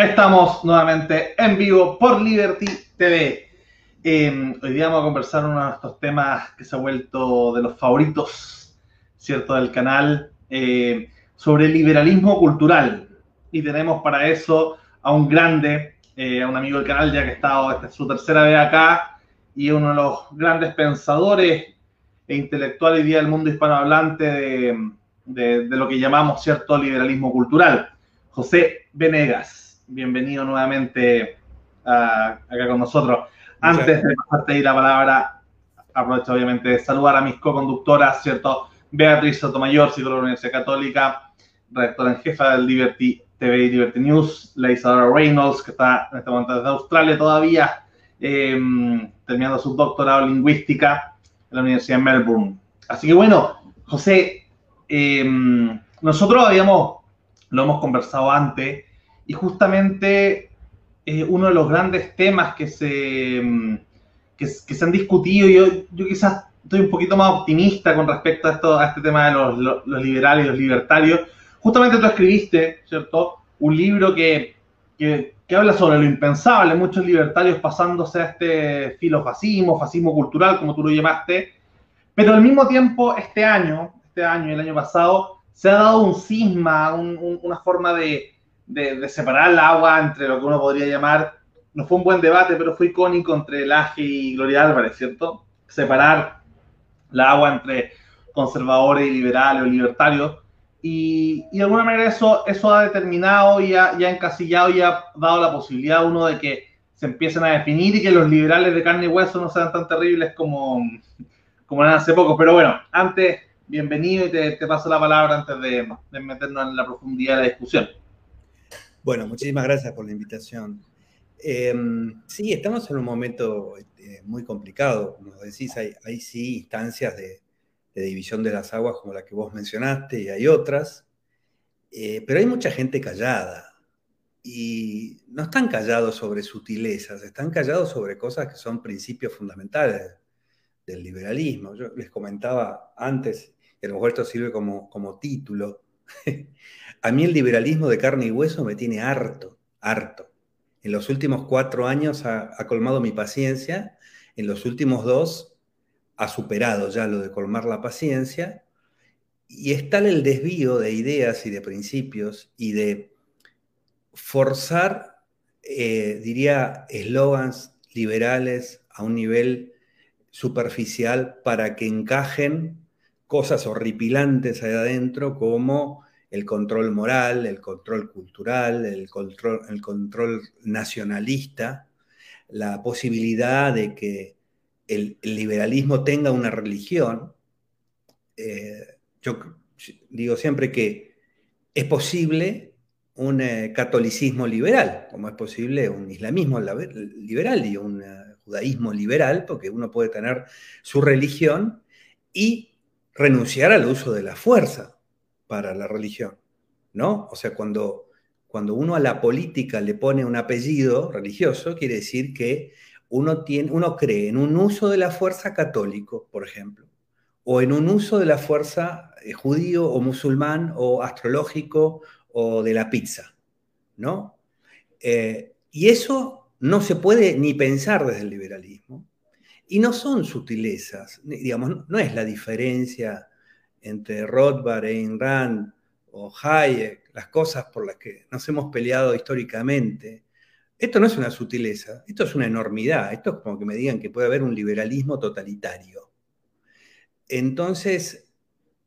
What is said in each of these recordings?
Estamos nuevamente en vivo por Liberty TV. Em, hoy día vamos a conversar uno de estos temas que se ha vuelto de los favoritos, ¿cierto?, del canal, eh, sobre liberalismo cultural. Y tenemos para eso a un grande, eh, a un amigo del canal, ya que ha estado, esta es su tercera vez acá, y uno de los grandes pensadores e intelectuales día del mundo hispanohablante de, de, de lo que llamamos, ¿cierto?, liberalismo cultural. José Venegas, bienvenido nuevamente acá con nosotros. Antes de pasarte ahí la palabra, aprovecho obviamente de saludar a mis co-conductoras, ¿cierto? Beatriz Sotomayor, psicóloga de la Universidad Católica, redactora en jefa del Liberty TV y Liberty News, la Isadora Reynolds, que está en este momento desde Australia todavía, eh, terminando su doctorado en lingüística en la Universidad de Melbourne. Así que bueno, José, eh, nosotros habíamos, lo hemos conversado antes, y justamente eh, uno de los grandes temas que se, mm, que, se han discutido, yo, yo quizás estoy un poquito más optimista con respecto a, esto, a este tema de los, los, liberales y los libertarios. Justamente tú escribiste, ¿cierto? Un libro que, que, habla sobre lo impensable, muchos libertarios pasándose a este filofascismo, fascismo cultural, como tú lo llamaste, pero al mismo tiempo este año, este año y el año pasado, se ha dado un cisma, un, un, una forma de, de, de, separar el agua entre lo que uno podría llamar, no fue un buen debate, pero fue icónico entre Laje y Gloria Álvarez, ¿cierto? Separar la agua entre conservadores y liberales o libertarios. Y, y, de alguna manera eso, eso ha determinado y ha, y ha encasillado y ha dado la posibilidad a uno de que se empiecen a definir y que los liberales de carne y hueso no sean tan terribles como, como eran hace poco. Pero bueno, antes, bienvenido y te, te paso la palabra antes de, de meternos en la profundidad de la discusión. Bueno, muchísimas gracias por la invitación. Eh, sí, estamos en un momento eh, muy complicado, como decís, hay, hay sí instancias de, de, división de las aguas como la que vos mencionaste y hay otras, eh, pero hay mucha gente callada y no están callados sobre sutilezas, están callados sobre cosas que son principios fundamentales del liberalismo. Yo les comentaba antes, y a lo mejor esto sirve como, como título, A mí el liberalismo de carne y hueso me tiene harto, harto. En los últimos cuatro años ha, colmado mi paciencia, en los últimos dos ha superado ya lo de colmar la paciencia, y es tal el desvío de ideas y de principios y de forzar, eh, diría, eslogans liberales a un nivel superficial para que encajen cosas horripilantes ahí adentro como el control moral, el control cultural, el control, el control nacionalista, la posibilidad de que el, liberalismo tenga una religión. Eh, yo digo siempre que es posible un eh, catolicismo liberal, como es posible un islamismo liberal y un uh, judaísmo liberal, porque uno puede tener su religión y renunciar al uso de la fuerza para la religión, ¿no? O sea, cuando, cuando uno a la política le pone un apellido religioso, quiere decir que uno, tiene, uno cree en un uso de la fuerza católico, por ejemplo, o en un uso de la fuerza eh, judío o musulmán o astrológico o de la pizza, ¿no? Eh, y eso no se puede ni pensar desde el liberalismo. Y no son sutilezas, digamos, no es la diferencia entre Rothbard, Ayn Rand o Hayek, las cosas por las que nos hemos peleado históricamente, esto no es una sutileza, esto es una enormidad, esto es como que me digan que puede haber un liberalismo totalitario. Entonces,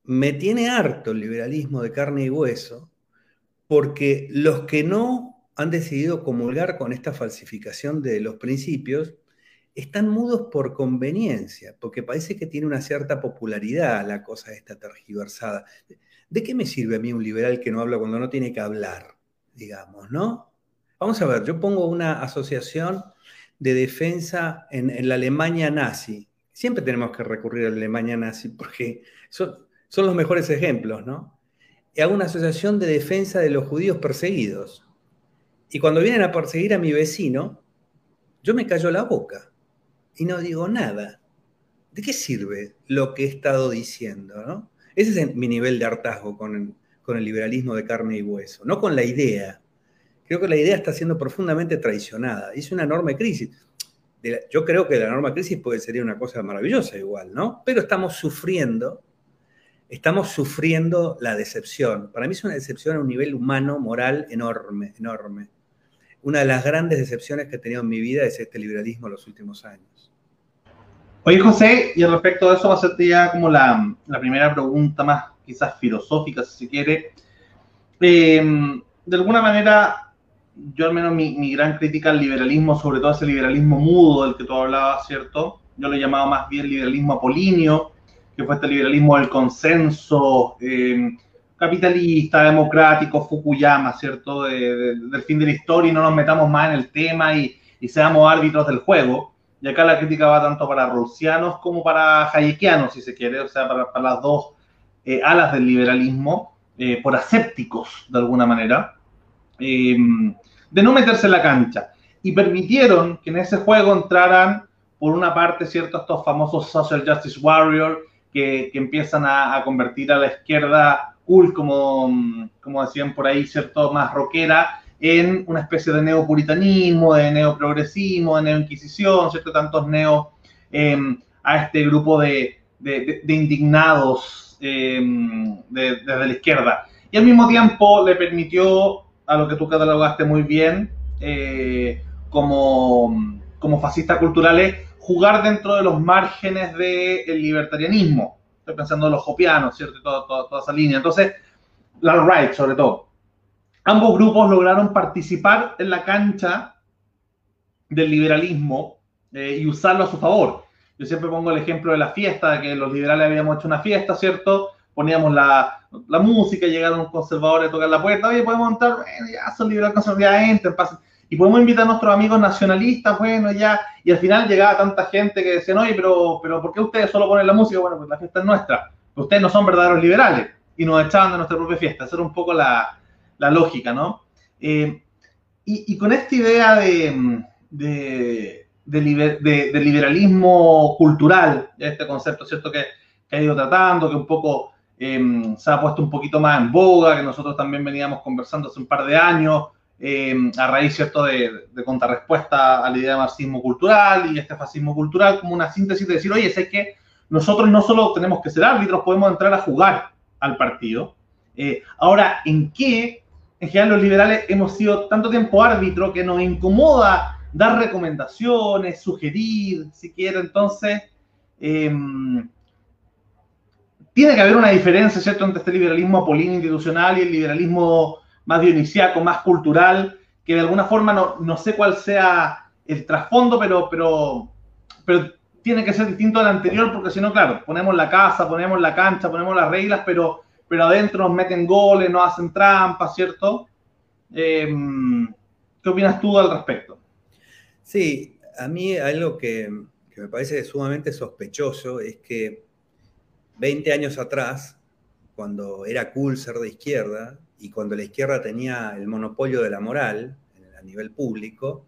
me tiene harto el liberalismo de carne y hueso, porque los que no han decidido comulgar con esta falsificación de los principios, están mudos por conveniencia, porque parece que tiene una cierta popularidad la cosa esta tergiversada. ¿De qué me sirve a mí un liberal que no habla cuando no tiene que hablar, digamos, no? Vamos a ver, yo pongo una asociación de defensa en, la Alemania nazi. Siempre tenemos que recurrir a la Alemania nazi porque son, son los mejores ejemplos, ¿no? Y hago una asociación de defensa de los judíos perseguidos. Y cuando vienen a perseguir a mi vecino, yo me callo la boca y no digo nada. ¿De qué sirve lo que he estado diciendo? Ese es mi nivel de hartazgo con el, con el liberalismo de carne y hueso, no con la idea, creo que la idea está siendo profundamente traicionada. Es una enorme crisis. Yo creo que la enorme crisis puede ser una cosa maravillosa igual, ¿no? Pero estamos sufriendo, estamos sufriendo la decepción. Para mí es una decepción a un nivel humano, moral, enorme, enorme. Una de las grandes decepciones que he tenido en mi vida es este liberalismo en los últimos años. Oye, José, y al respecto de eso va a ser ya como la, la primera pregunta más quizás filosófica, si se quiere. Eh, de alguna manera, yo al menos mi, gran crítica al liberalismo, sobre todo ese liberalismo mudo del que tú hablabas, ¿cierto? Yo lo llamaba más bien liberalismo apolíneo, que fue este liberalismo del consenso eh, capitalista, democrático, Fukuyama, ¿cierto? del fin de la historia y no nos metamos más en el tema y, seamos árbitros del juego. Y acá la crítica va tanto para rawlsianos como para hayekianos, si se quiere, o sea, para, las dos eh, alas del liberalismo, eh, por asépticos, de alguna manera de no meterse en la cancha. Y permitieron que en ese juego entraran, por una parte, ¿cierto? Estos famosos social justice warriors que, empiezan a, convertir a la izquierda cool, como, como decían por ahí, ¿cierto? Más rockera, en una especie de neopuritanismo, de neoprogresismo, de neoinquisición, ¿cierto? Tantos neo em, a este grupo de, indignados em, desde la izquierda. Y al mismo tiempo le permitió a lo que tú catalogaste muy bien eh, como, como fascistas culturales, jugar dentro de los márgenes del libertarianismo. Estoy pensando en los hopianos, ¿cierto? Toda, toda, esa línea. Entonces, la right, sobre todo. Ambos grupos lograron participar en la cancha del liberalismo eh, y usarlo a su favor. Yo siempre pongo el ejemplo de la fiesta, que los liberales habíamos hecho una fiesta, ¿cierto? poníamos la, la música, llegaron un conservador a tocar la puerta, oye, podemos entrar, bueno, ya son liberales conservadores, entren, pasen. Y podemos invitar a nuestros amigos nacionalistas, bueno, ya. Y al final llegaba tanta gente que decían, oye, pero, pero ¿por qué ustedes solo ponen la música? Bueno, pues la fiesta es nuestra. Ustedes no son verdaderos liberales. Y nos echaban de nuestra propia fiesta. Esa era un poco la, la lógica, ¿no? Eh, y, con esta idea de, de, de, liberalismo cultural, este concepto, ¿cierto? Que, que ha ido tratando, que un poco Em, se ha puesto un poquito más en boga, que nosotros también veníamos conversando hace un par de años, em, a raíz, ¿cierto?, de, contrarrespuesta a la idea de marxismo cultural y este fascismo cultural como una síntesis de decir, oye, es que nosotros no solo tenemos que ser árbitros, podemos entrar a jugar al partido. Eh, ahora, ¿en qué, en general, los liberales hemos sido tanto tiempo árbitro que nos incomoda dar recomendaciones, sugerir, si quiere, entonces... Eh, tiene que haber una diferencia, ¿cierto?, entre este liberalismo apolíneo institucional y el liberalismo más dionisiaco, más cultural, que de alguna forma no, no sé cuál sea el trasfondo, pero, pero, pero tiene que ser distinto al anterior, porque si no, claro, ponemos la casa, ponemos la cancha, ponemos las reglas, pero, pero adentro nos meten goles, nos hacen trampas, ¿cierto? Em, ¿Qué opinas tú al respecto? Sí, a mí algo que, que me parece sumamente sospechoso es que 20 años atrás, cuando era cool ser de izquierda y cuando la izquierda tenía el monopolio de la moral a nivel público,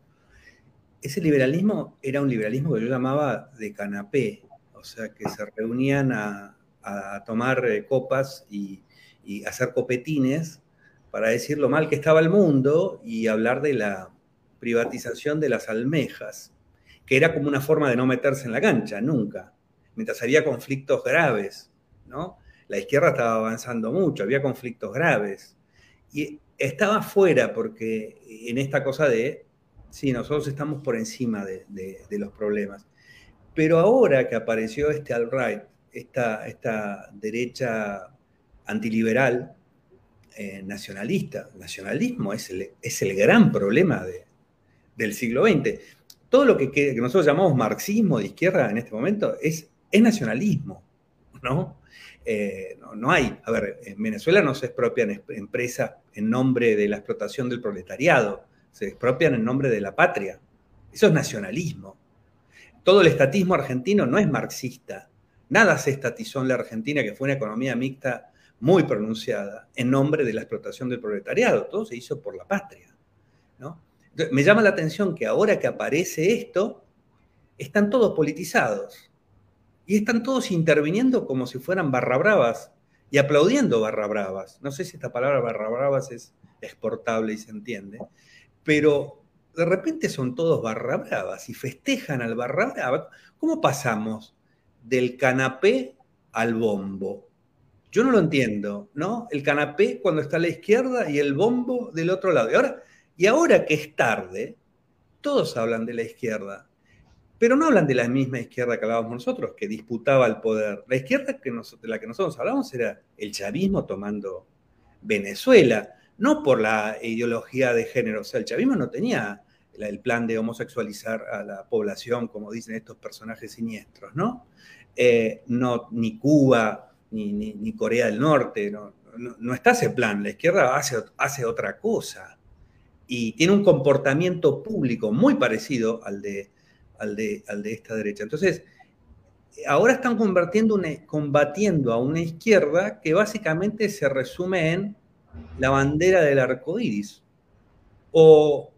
ese liberalismo era un liberalismo que yo llamaba de canapé, o sea, que se reunían a, tomar eh, copas y, y hacer copetines para decir lo mal que estaba el mundo y hablar de la privatización de las almejas, que era como una forma de no meterse en la cancha, nunca mientras había conflictos graves, ¿no? La izquierda estaba avanzando mucho, había conflictos graves. Y estaba fuera porque en esta cosa de, sí, nosotros estamos por encima de, los problemas. Pero ahora que apareció este alt-right, esta, esta, derecha antiliberal, eh, nacionalista, nacionalismo es el, es el gran problema del siglo XX. Todo lo que, que, nosotros llamamos marxismo de izquierda en este momento es es nacionalismo, ¿no? Eh, ¿no? hay, a ver, en Venezuela no se expropian empresas en nombre de la explotación del proletariado, se expropian en nombre de la patria. Eso es nacionalismo. Todo el estatismo argentino no es marxista. Nada se estatizó en la Argentina, que fue una economía mixta muy pronunciada, en nombre de la explotación del proletariado. Todo se hizo por la patria. me llama la atención que ahora que aparece esto, están todos politizados. Y están todos interviniendo como si fueran barra bravas y aplaudiendo barra bravas. No sé si esta palabra barra bravas es, exportable y se entiende, pero de repente son todos barra bravas y festejan al barra brava. ¿Cómo pasamos del canapé al bombo? Yo no lo entiendo, ¿no? El canapé cuando está a la izquierda y el bombo del otro lado. Y ahora, y ahora que es tarde, todos hablan de la izquierda, pero no hablan de la misma izquierda que hablábamos nosotros, que disputaba el poder. La izquierda que de la que nosotros hablábamos era el chavismo tomando Venezuela, no por la ideología de género. O sea, el chavismo no tenía el plan de homosexualizar a la población, como dicen estos personajes siniestros, ¿no? Eh, no ni Cuba, ni, Corea del Norte, no, está ese plan. La izquierda hace, otra cosa y tiene un comportamiento público muy parecido al de, esta derecha. Entonces, ahora están combatiendo a una izquierda que básicamente se resume en la bandera del arco iris. O,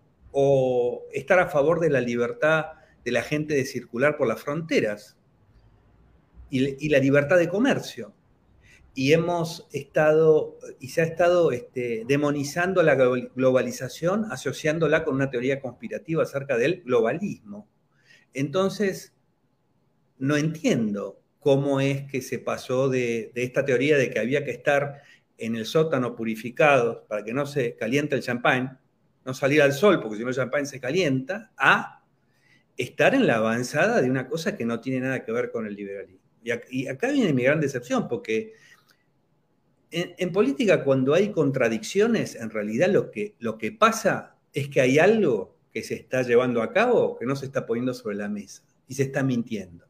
estar a favor de la libertad de la gente de circular por las fronteras y, la libertad de comercio. Y hemos estado, y se ha estado este, demonizando la globalización, asociándola con una teoría conspirativa acerca del globalismo. Entonces, no entiendo cómo es que se pasó de, esta teoría de que había que estar en el sótano purificado para que no se caliente el champán, no salir al sol porque si no el champán se calienta, a estar en la avanzada de una cosa que no tiene nada que ver con el liberalismo. Y, acá viene mi gran decepción, porque en, política cuando hay contradicciones, en realidad lo que, lo que pasa es que hay algo que se está llevando a cabo que no se está poniendo sobre la mesa y se está mintiendo.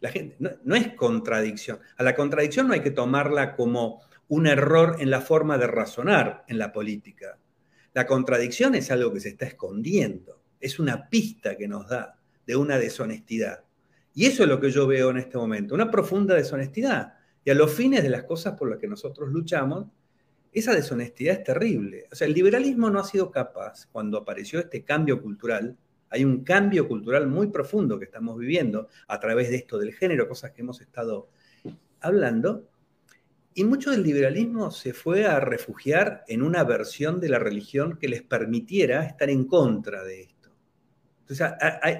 La gente, no, es contradicción. A la contradicción no hay que tomarla como un error en la forma de razonar en la política. La contradicción es algo que se está escondiendo, es una pista que nos da de una deshonestidad. Y eso es lo que yo veo en este momento, una profunda deshonestidad. Y a los fines de las cosas por las que nosotros luchamos, esa deshonestidad es terrible. O sea, el liberalismo no ha sido capaz, cuando apareció este cambio cultural, hay un cambio cultural muy profundo que estamos viviendo a través de esto del género, cosas que hemos estado hablando. Y mucho del liberalismo se fue a refugiar en una versión de la religión que les permitiera estar en contra de esto. Entonces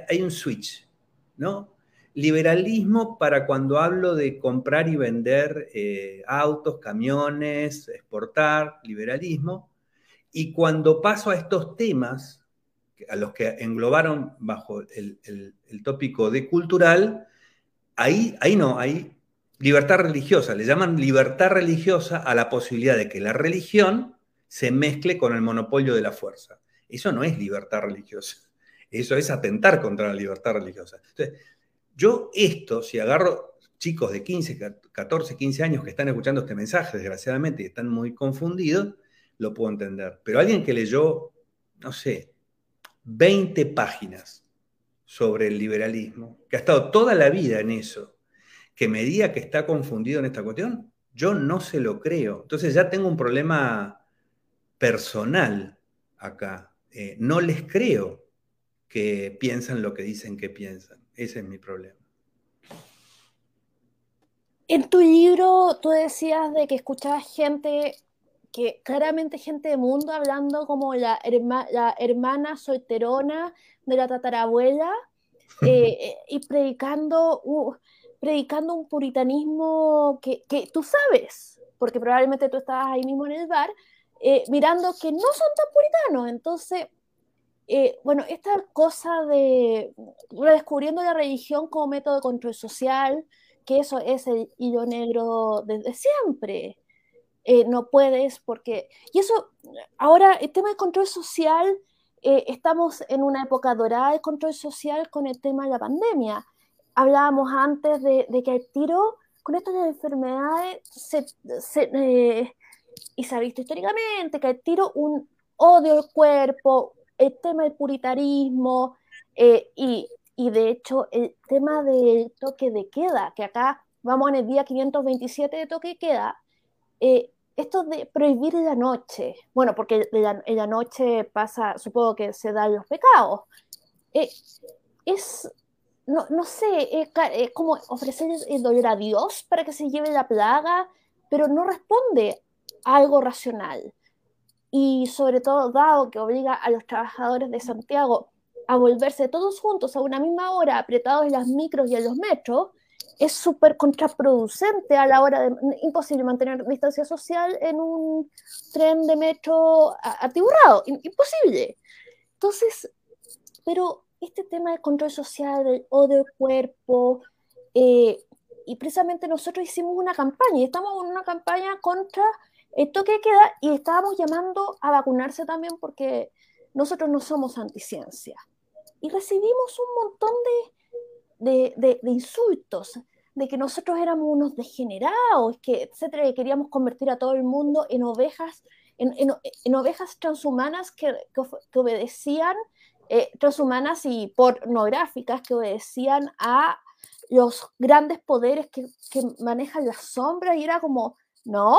hay, un switch, ¿no? Liberalismo para cuando hablo de comprar y vender eh, autos, camiones, exportar, liberalismo. Y cuando paso a estos temas a los que englobaron bajo el, tópico de cultural, ahí, ahí no, hay libertad religiosa. Le llaman libertad religiosa a la posibilidad de que la religión se mezcle con el monopolio de la fuerza. Eso no es libertad religiosa. Eso es atentar contra la libertad religiosa. Entonces, yo esto, si agarro chicos de 15, 14, 15 años que están escuchando este mensaje, desgraciadamente, y están muy confundidos, lo puedo entender. Pero alguien que leyó, no sé, 20 páginas sobre el liberalismo, que ha estado toda la vida en eso, que me diga que está confundido en esta cuestión, yo no se lo creo. Entonces ya tengo un problema personal acá. Eh, no les creo que piensan lo que dicen que piensan. Ese es mi problema. En tu libro tú decías de que escuchabas gente que claramente gente de mundo hablando como la, la hermana solterona de la tatarabuela eh, eh, y predicando, predicando un puritanismo que, que, tú sabes, porque probablemente tú estabas ahí mismo en el bar, eh, mirando que no son tan puritanos. Entonces, bueno, esta cosa de redescubriendo la religión como método de control social, que eso es el hilo negro desde siempre. Eh, no puedes porque... Y eso, ahora el tema de control social, eh, estamos en una época dorada de control social con el tema de la pandemia. Hablábamos antes de, que el tiro con estas enfermedades se, eh, y se ha visto históricamente que el tiro un odio al cuerpo, el tema del puritarismo y, y, de hecho el tema del toque de queda, que acá vamos en el día 527 de toque de queda, esto de prohibir la noche, bueno, porque en la noche pasa, supongo que se dan los pecados, eh, es, no, no sé, es como ofrecer el dolor a Dios para que se lleve la plaga, pero no responde a algo racional. y sobre todo dado que obliga a los trabajadores de Santiago a volverse todos juntos a una misma hora, apretados en las micros y en los metros, es súper contraproducente a la hora de imposible mantener distancia social en un tren de metro atiburrado, imposible. Entonces, pero este tema de control social o del cuerpo, eh, y precisamente nosotros hicimos una campaña, y estamos en una campaña contra esto que queda, y estábamos llamando a vacunarse también porque nosotros no somos anticiencia. Y recibimos un montón de, de, de, insultos, de que nosotros éramos unos degenerados, que, etcétera, que queríamos convertir a todo el mundo en ovejas, en, en, en ovejas transhumanas que, que, que obedecían, eh, transhumanas y pornográficas que obedecían a los grandes poderes que, manejan las sombras y era como, no,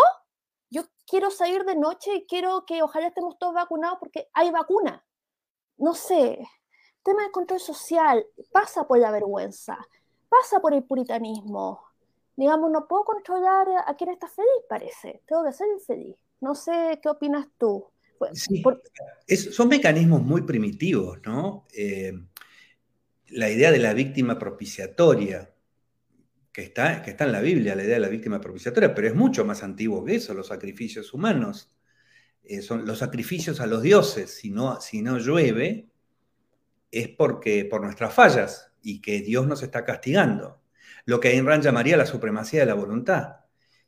yo quiero salir de noche y quiero que ojalá estemos todos vacunados porque hay vacuna. No sé, tema de control social pasa por la vergüenza, pasa por el puritanismo. Digamos, no puedo controlar a quien está feliz, parece. Tengo que ser infeliz. No sé qué opinas tú. Sí, por... es, son mecanismos muy primitivos, ¿no? Eh, la idea de la víctima propiciatoria, que está, que está en la Biblia, la idea de la víctima propiciatoria, pero es mucho más antiguo que eso, los sacrificios humanos. Eh, son los sacrificios a los dioses, si no, si no llueve, es porque por nuestras fallas y que Dios nos está castigando. Lo que Ayn Rand llamaría la supremacía de la voluntad.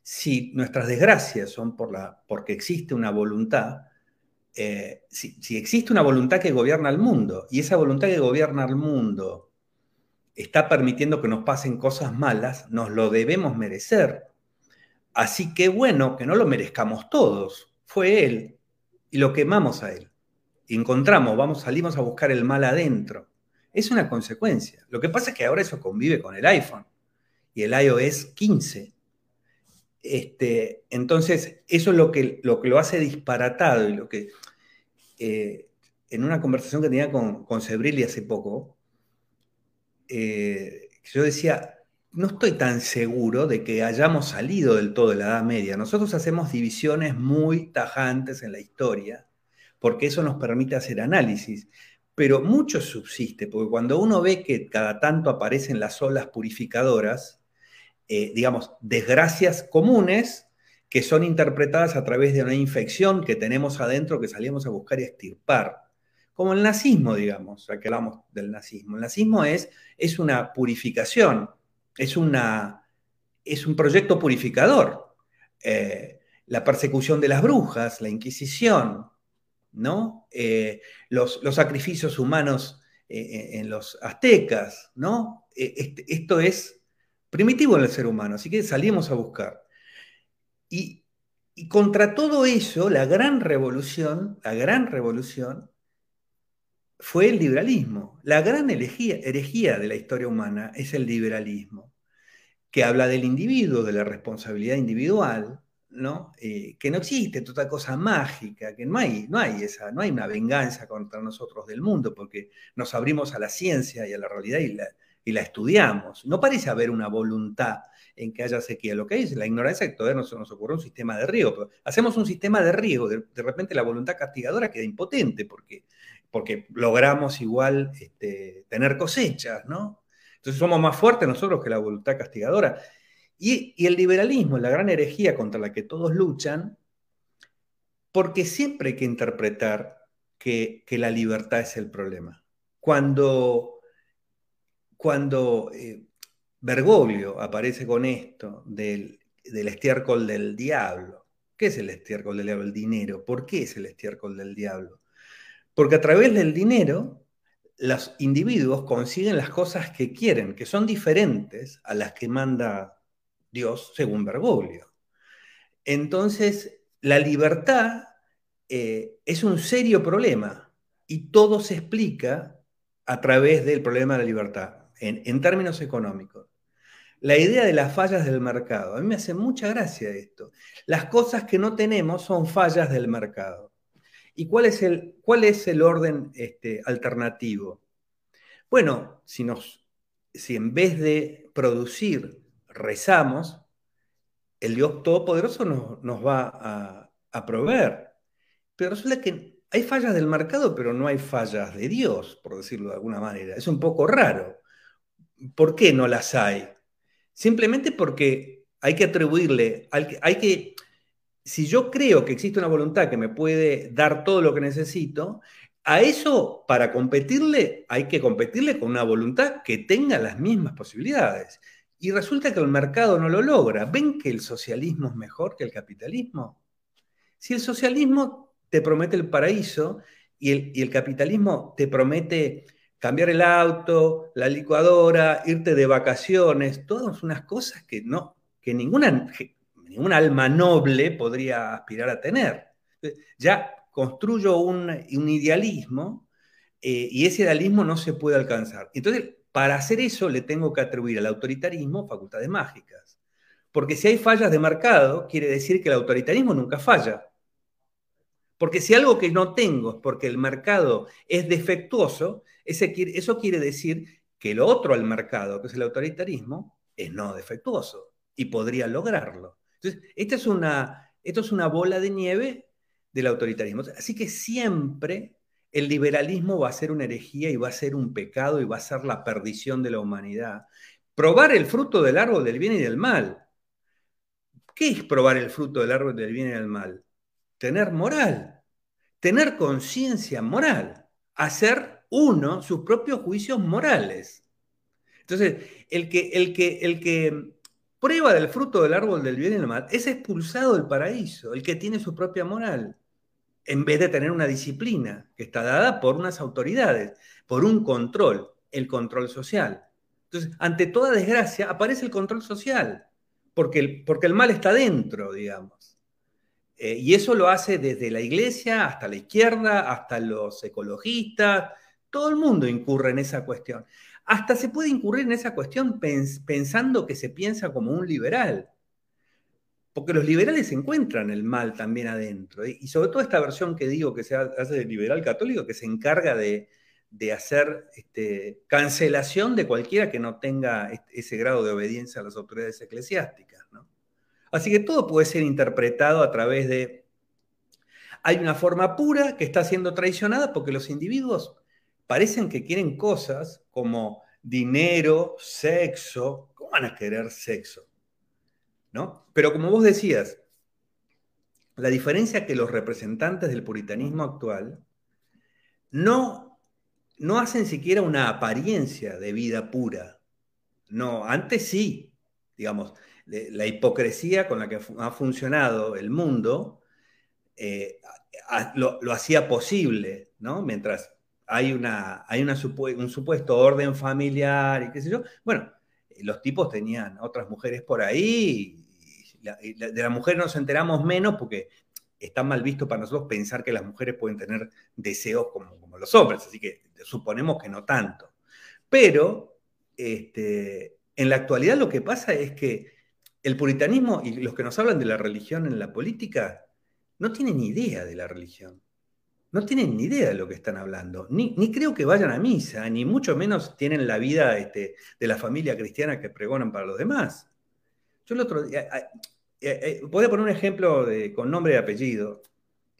Si nuestras desgracias son por la, porque existe una voluntad, eh, si, existe una voluntad que gobierna el mundo y esa voluntad que gobierna el mundo está permitiendo que nos pasen cosas malas, nos lo debemos merecer. Así que bueno, que no lo merezcamos todos. Fue Él y lo quemamos a Él. Encontramos, vamos, salimos a buscar el mal adentro. Es una consecuencia. Lo que pasa es que ahora eso convive con el iPhone y el iOS 15. Este, entonces, eso es lo que, lo que lo hace disparatado y lo que eh, en una conversación que tenía con, con Sebrilli hace poco, eh, yo decía, no estoy tan seguro de que hayamos salido del todo de la Edad Media. Nosotros hacemos divisiones muy tajantes en la historia, porque eso nos permite hacer análisis. Pero mucho subsiste, porque cuando uno ve que cada tanto aparecen las olas purificadoras, eh, digamos, desgracias comunes, que son interpretadas a través de una infección que tenemos adentro que salimos a buscar y extirpar. Como el nazismo, digamos, ya que hablamos del nazismo. El nazismo es, es una purificación, es, una, es un proyecto purificador. Eh, la persecución de las brujas, la Inquisición, ¿no? Eh, los, los, sacrificios humanos eh, en los aztecas, ¿no? Este, esto es primitivo en el ser humano, así que salimos a buscar. Y, contra todo eso, la gran revolución, la gran revolución fue el liberalismo. La gran herejía, de la historia humana es el liberalismo, que habla del individuo, de la responsabilidad individual, ¿no? Eh, que no existe toda cosa mágica, que no hay, no, hay esa, no hay una venganza contra nosotros del mundo, porque nos abrimos a la ciencia y a la realidad y la, y la estudiamos. No parece haber una voluntad en que haya sequía. Lo que hay es la ignorancia que todavía nos ocurre un sistema de riego. Hacemos un sistema de riego, de, repente la voluntad castigadora queda impotente porque, porque logramos igual este, tener cosechas, ¿no? Entonces somos más fuertes nosotros que la voluntad castigadora. Y, el liberalismo, la gran herejía contra la que todos luchan, porque siempre hay que interpretar que, que la libertad es el problema. Cuando, cuando eh, Bergoglio aparece con esto del, del estiércol del diablo. ¿Qué es el estiércol del diablo? El dinero. ¿Por qué es el estiércol del diablo? Porque a través del dinero los individuos consiguen las cosas que quieren, que son diferentes a las que manda Dios según Bergoglio. Entonces, la libertad eh, es un serio problema y todo se explica a través del problema de la libertad, en, en términos económicos la idea de las fallas del mercado. A mí me hace mucha gracia esto. Las cosas que no tenemos son fallas del mercado. ¿Y cuál es el, cuál es el orden este, alternativo? Bueno, si, nos, si en vez de producir rezamos, el Dios Todopoderoso nos, nos va a, a proveer. Pero resulta que hay fallas del mercado, pero no hay fallas de Dios, por decirlo de alguna manera. Es un poco raro. ¿Por qué no las hay? Simplemente porque hay que atribuirle, hay que, si yo creo que existe una voluntad que me puede dar todo lo que necesito, a eso, para competirle, hay que competirle con una voluntad que tenga las mismas posibilidades. Y resulta que el mercado no lo logra. ¿Ven que el socialismo es mejor que el capitalismo? Si el socialismo te promete el paraíso y el, y el capitalismo te promete cambiar el auto, la licuadora, irte de vacaciones, todas unas cosas que no, que ninguna, ningún alma noble podría aspirar a tener. Ya construyo un, idealismo eh, y ese idealismo no se puede alcanzar. Entonces, para hacer eso le tengo que atribuir al autoritarismo facultades mágicas. Porque si hay fallas de mercado, quiere decir que el autoritarismo nunca falla. Porque si algo que no tengo es porque el mercado es defectuoso, eso quiere decir que lo otro al mercado, que es el autoritarismo, es no defectuoso y podría lograrlo. Entonces, esta es una, esto es una bola de nieve del autoritarismo. Así que siempre el liberalismo va a ser una herejía y va a ser un pecado y va a ser la perdición de la humanidad. Probar el fruto del árbol del bien y del mal. ¿Qué es probar el fruto del árbol del bien y del mal? Tener moral, tener conciencia moral, hacer uno sus propios juicios morales. Entonces, el que, el que, el que prueba del fruto del árbol del bien y del mal es expulsado del paraíso, el que tiene su propia moral en vez de tener una disciplina que está dada por unas autoridades, por un control, el control social. Entonces, ante toda desgracia aparece el control social, porque el, porque el mal está dentro, digamos. Eh, y eso lo hace desde la iglesia hasta la izquierda, hasta los ecologistas, todo el mundo incurre en esa cuestión. Hasta se puede incurrir en esa cuestión pensando que se piensa como un liberal porque los liberales encuentran el mal también adentro. Y sobre todo esta versión que digo que se hace del liberal católico, que se encarga de, hacer este, cancelación de cualquiera que no tenga ese grado de obediencia a las autoridades eclesiásticas. Así que todo puede ser interpretado a través de... Hay una forma pura que está siendo traicionada porque los individuos parecen que quieren cosas como dinero, sexo. ¿Cómo van a querer sexo? Pero como vos decías, la diferencia es que los representantes del puritanismo actual no, no hacen siquiera una apariencia de vida pura. No, antes sí, digamos, la hipocresía con la que ha funcionado el mundo eh, lo, hacía posible, ¿no? Mientras hay, una, hay un supuesto orden familiar y qué sé yo, bueno, los tipos tenían otras mujeres por ahí de la mujer nos enteramos menos porque está mal visto para nosotros pensar que las mujeres pueden tener deseos como, los hombres, así que suponemos que no tanto. Pero este, en la actualidad lo que pasa es que el puritanismo y los que nos hablan de la religión en la política no tienen idea de la religión. No tienen ni idea de lo que están hablando. Ni, creo que vayan a misa, ni mucho menos tienen la vida este, de la familia cristiana que pregonan para los demás. Yo el otro día, eh, eh, voy a poner un ejemplo con nombre y apellido,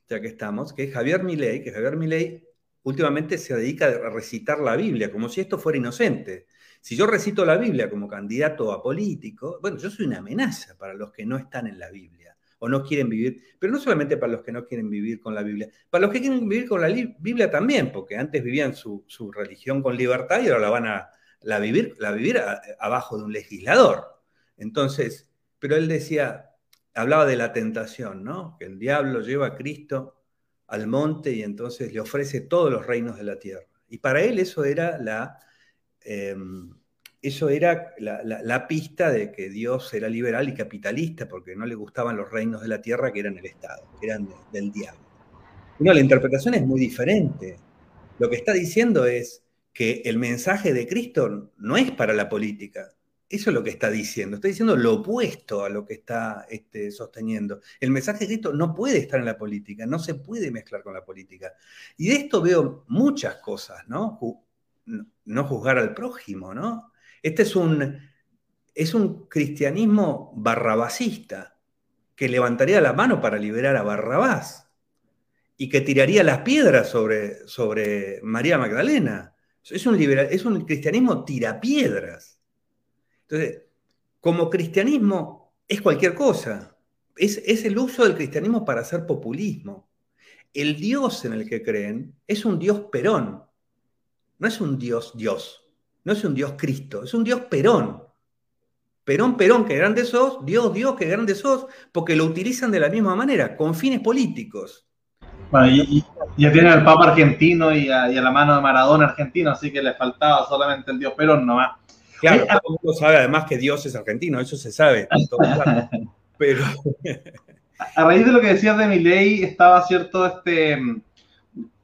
ya que estamos, que es Javier Milei, que Javier Milei últimamente se dedica a recitar la Biblia, como si esto fuera inocente. Si yo recito la Biblia como candidato a político, bueno, yo soy una amenaza para los que no están en la Biblia o no quieren vivir, pero no solamente para los que no quieren vivir con la Biblia, para los que quieren vivir con la Biblia también, porque antes vivían su, religión con libertad y ahora la van a la vivir, la vivir abajo de un legislador. Entonces, pero él decía, hablaba de la tentación, ¿no? Que el diablo lleva a Cristo al monte y entonces le ofrece todos los reinos de la tierra. Y para él eso era la, em, eso era la, pista de que Dios era liberal y capitalista porque no le gustaban los reinos de la tierra que eran el Estado, que eran del diablo. No, la interpretación es muy diferente. Lo que está diciendo es que el mensaje de Cristo no es para la política, eso es lo que está diciendo. Está diciendo lo opuesto a lo que está este, sosteniendo. El mensaje de Cristo no puede estar en la política, no se puede mezclar con la política. Y de esto veo muchas cosas, ¿no? No juzgar al prójimo, ¿no? Este es un, es un cristianismo barrabasista que levantaría la mano para liberar a Barrabás. y que tiraría las piedras sobre, sobre María Magdalena. Es un, es un cristianismo tirapiedras. Entonces, como cristianismo es cualquier cosa. Es, es el uso del cristianismo para hacer populismo. El Dios en el que creen es un Dios perón. No es un Dios Dios. No es un Dios Cristo. Es un Dios perón. Perón, Perón, que grande sos, Dios, Dios, que grande sos, porque lo utilizan de la misma manera, con fines políticos. Bueno, y, ya tiene al Papa argentino y a, la mano de Maradona argentino, así que le faltaba solamente el Dios Perón nomás. Claro, todo el mundo sabe además que Dios es argentino, eso se sabe. Pero. A raíz de lo que decías de mi ley, estaba cierto este.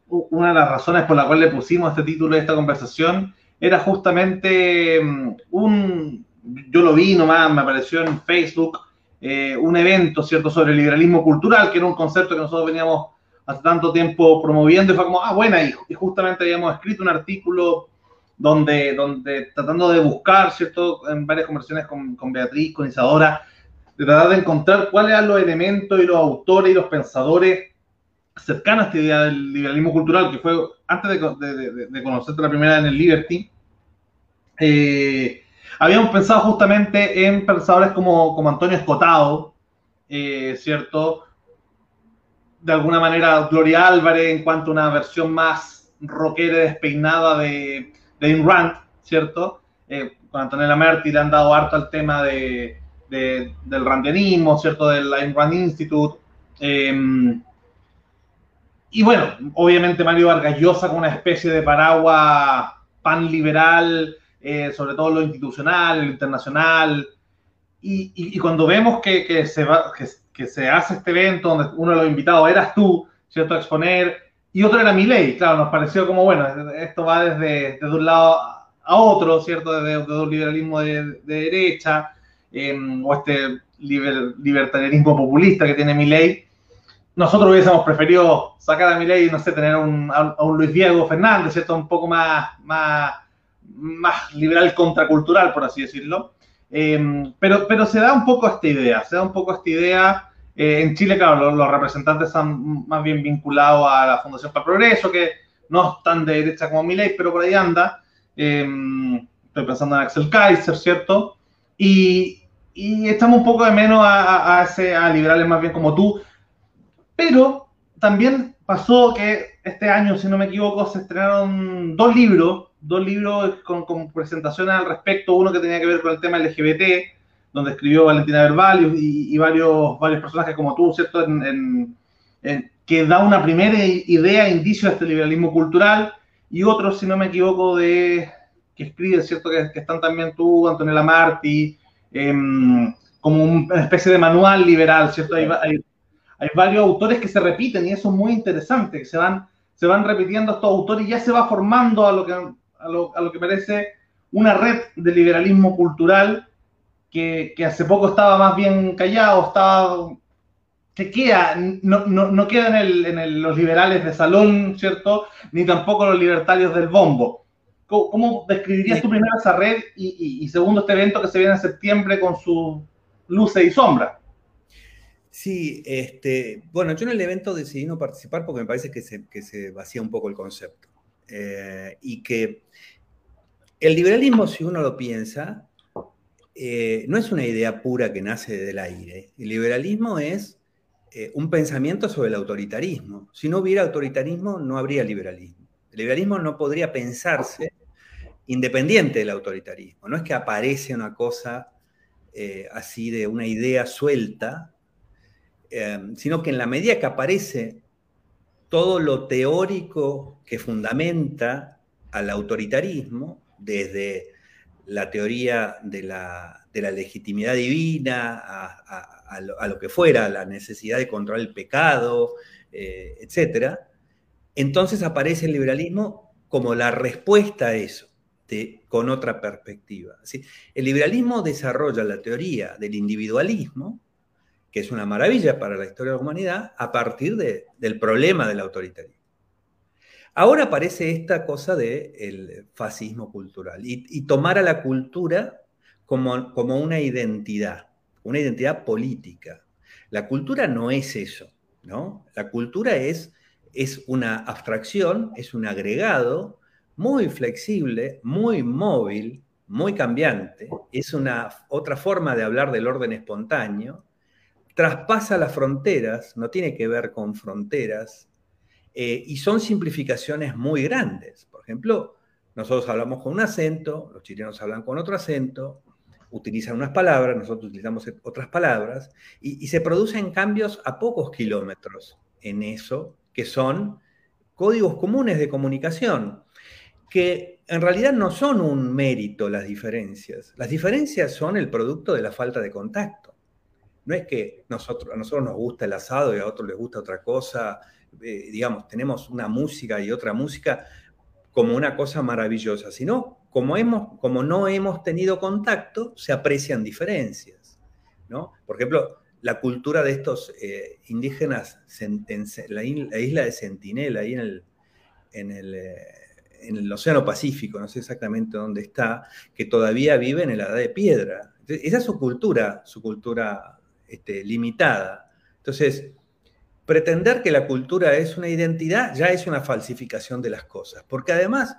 Una de las razones por la cual le pusimos este título de esta conversación era justamente mm, un, yo lo vi nomás, me apareció en Facebook, eh, un evento, ¿cierto?, sobre el liberalismo cultural, que era un concepto que nosotros veníamos hace tanto tiempo promoviendo y fue como, ah, bueno, y, justamente habíamos escrito un artículo donde, donde tratando de buscar, ¿cierto?, en varias conversaciones con, con Beatriz, con Isadora, de tratar de encontrar cuáles eran los elementos y los autores y los pensadores cercanos a esta idea del liberalismo cultural, que fue antes de, de, de conocerte la primera en el Liberty, eh, Habíamos pensado justamente en pensadores como, como Antonio Escotado, eh, ¿cierto? De alguna manera Gloria Álvarez en cuanto a una versión más rockera despeinada de, de Ayn Rand, ¿cierto? Eh, con Antonella Merti le han dado harto al tema de, del randianismo, ¿cierto? Del Ayn Rand Institute. Em, y bueno, obviamente Mario Vargas Llosa con una especie de paraguas pan liberal, eh, sobre todo lo institucional, lo internacional. Y, cuando vemos que, se va, que, se hace este evento donde uno de los invitados eras tú, ¿cierto? A exponer, y otro era mi ley, claro, nos pareció como, bueno, esto va desde, desde un lado a otro, ¿cierto? Desde, un liberalismo de, derecha, em, o este libertarianismo populista que tiene mi ley. Nosotros hubiésemos preferido sacar a mi ley y, no sé, tener un, a un Luis Diego Fernández, ¿cierto? Un poco más, más más liberal contracultural, por así decirlo. Em, pero, pero se da un poco esta idea, se da un poco esta idea. Eh, en Chile, claro, los, representantes están más bien vinculados a la Fundación para el Progreso, que no están de derecha como Milei, pero por ahí anda. Em, estoy pensando en Axel Kaiser, ¿cierto? Y, y echamos un poco de menos a, a liberales más bien como tú. Pero también pasó que este año, si no me equivoco, se estrenaron dos libros dos libros con, presentaciones al respecto, uno que tenía que ver con el tema LGBT, donde escribió Valentina Verbalius y, varios, varios personajes como tú, ¿cierto? que da una primera idea, indicio de este liberalismo cultural, y otro, si no me equivoco, de que escribe, ¿cierto? Que, están también tú, Antonella Marti, em, como una especie de manual liberal, ¿cierto? Hay, hay, varios autores que se repiten y eso es muy interesante, que se van, se van repitiendo estos autores y ya se va formando a lo que a lo, que parece una red de liberalismo cultural que, hace poco estaba más bien callado, estaba que queda, no, no, quedan en, los liberales de salón, ¿cierto? Ni tampoco los libertarios del bombo. ¿Cómo, describirías tú primero esa red y, segundo este evento que se viene en septiembre con sus luces y sombras? Sí, este, bueno, yo en el evento decidí no participar porque me parece que se, vacía un poco el concepto. Eh, y que el liberalismo, si uno lo piensa, eh, no es una idea pura que nace del aire. El liberalismo es eh, un pensamiento sobre el autoritarismo. Si no hubiera autoritarismo, no habría liberalismo. El liberalismo no podría pensarse independiente del autoritarismo. No es que aparece una cosa así de una idea suelta, sino que en la medida que aparece todo lo teórico que fundamenta al autoritarismo, desde la teoría de la, legitimidad divina a, lo, que fuera, la necesidad de controlar el pecado, eh, etc., entonces aparece el liberalismo como la respuesta a eso, con otra perspectiva. El liberalismo desarrolla la teoría del individualismo, que es una maravilla para la historia de la humanidad, a partir del problema del autoritarismo. Ahora aparece esta cosa del fascismo cultural y, tomar a la cultura como, como una identidad, una identidad política. La cultura no es eso, ¿no? La cultura es es una abstracción, es un agregado muy flexible, muy móvil, muy cambiante, es una otra forma de hablar del orden espontáneo, traspasa las fronteras, no tiene que ver con fronteras, eh, y son simplificaciones muy grandes. Por ejemplo, nosotros hablamos con un acento, los chilenos hablan con otro acento, utilizan unas palabras, nosotros utilizamos otras palabras, y, y se producen cambios a pocos kilómetros en eso, que son códigos comunes de comunicación, que en realidad no son un mérito las diferencias. Las diferencias son el producto de la falta de contacto. No es que nosotros, a nosotros nos gusta el asado y a otros les gusta otra cosa, eh, digamos, tenemos una música y otra música como una cosa maravillosa, sino como, hemos, como no hemos tenido contacto, se aprecian diferencias. ¿no? Por ejemplo, la cultura de estos eh, indígenas, en la, isla de Sentinela, ahí en el, en el, eh, en el Océano Pacífico, no sé exactamente dónde está, que todavía viven en la edad de piedra. esa es su cultura, su cultura este, limitada. Entonces, pretender que la cultura es una identidad ya es una falsificación de las cosas, porque además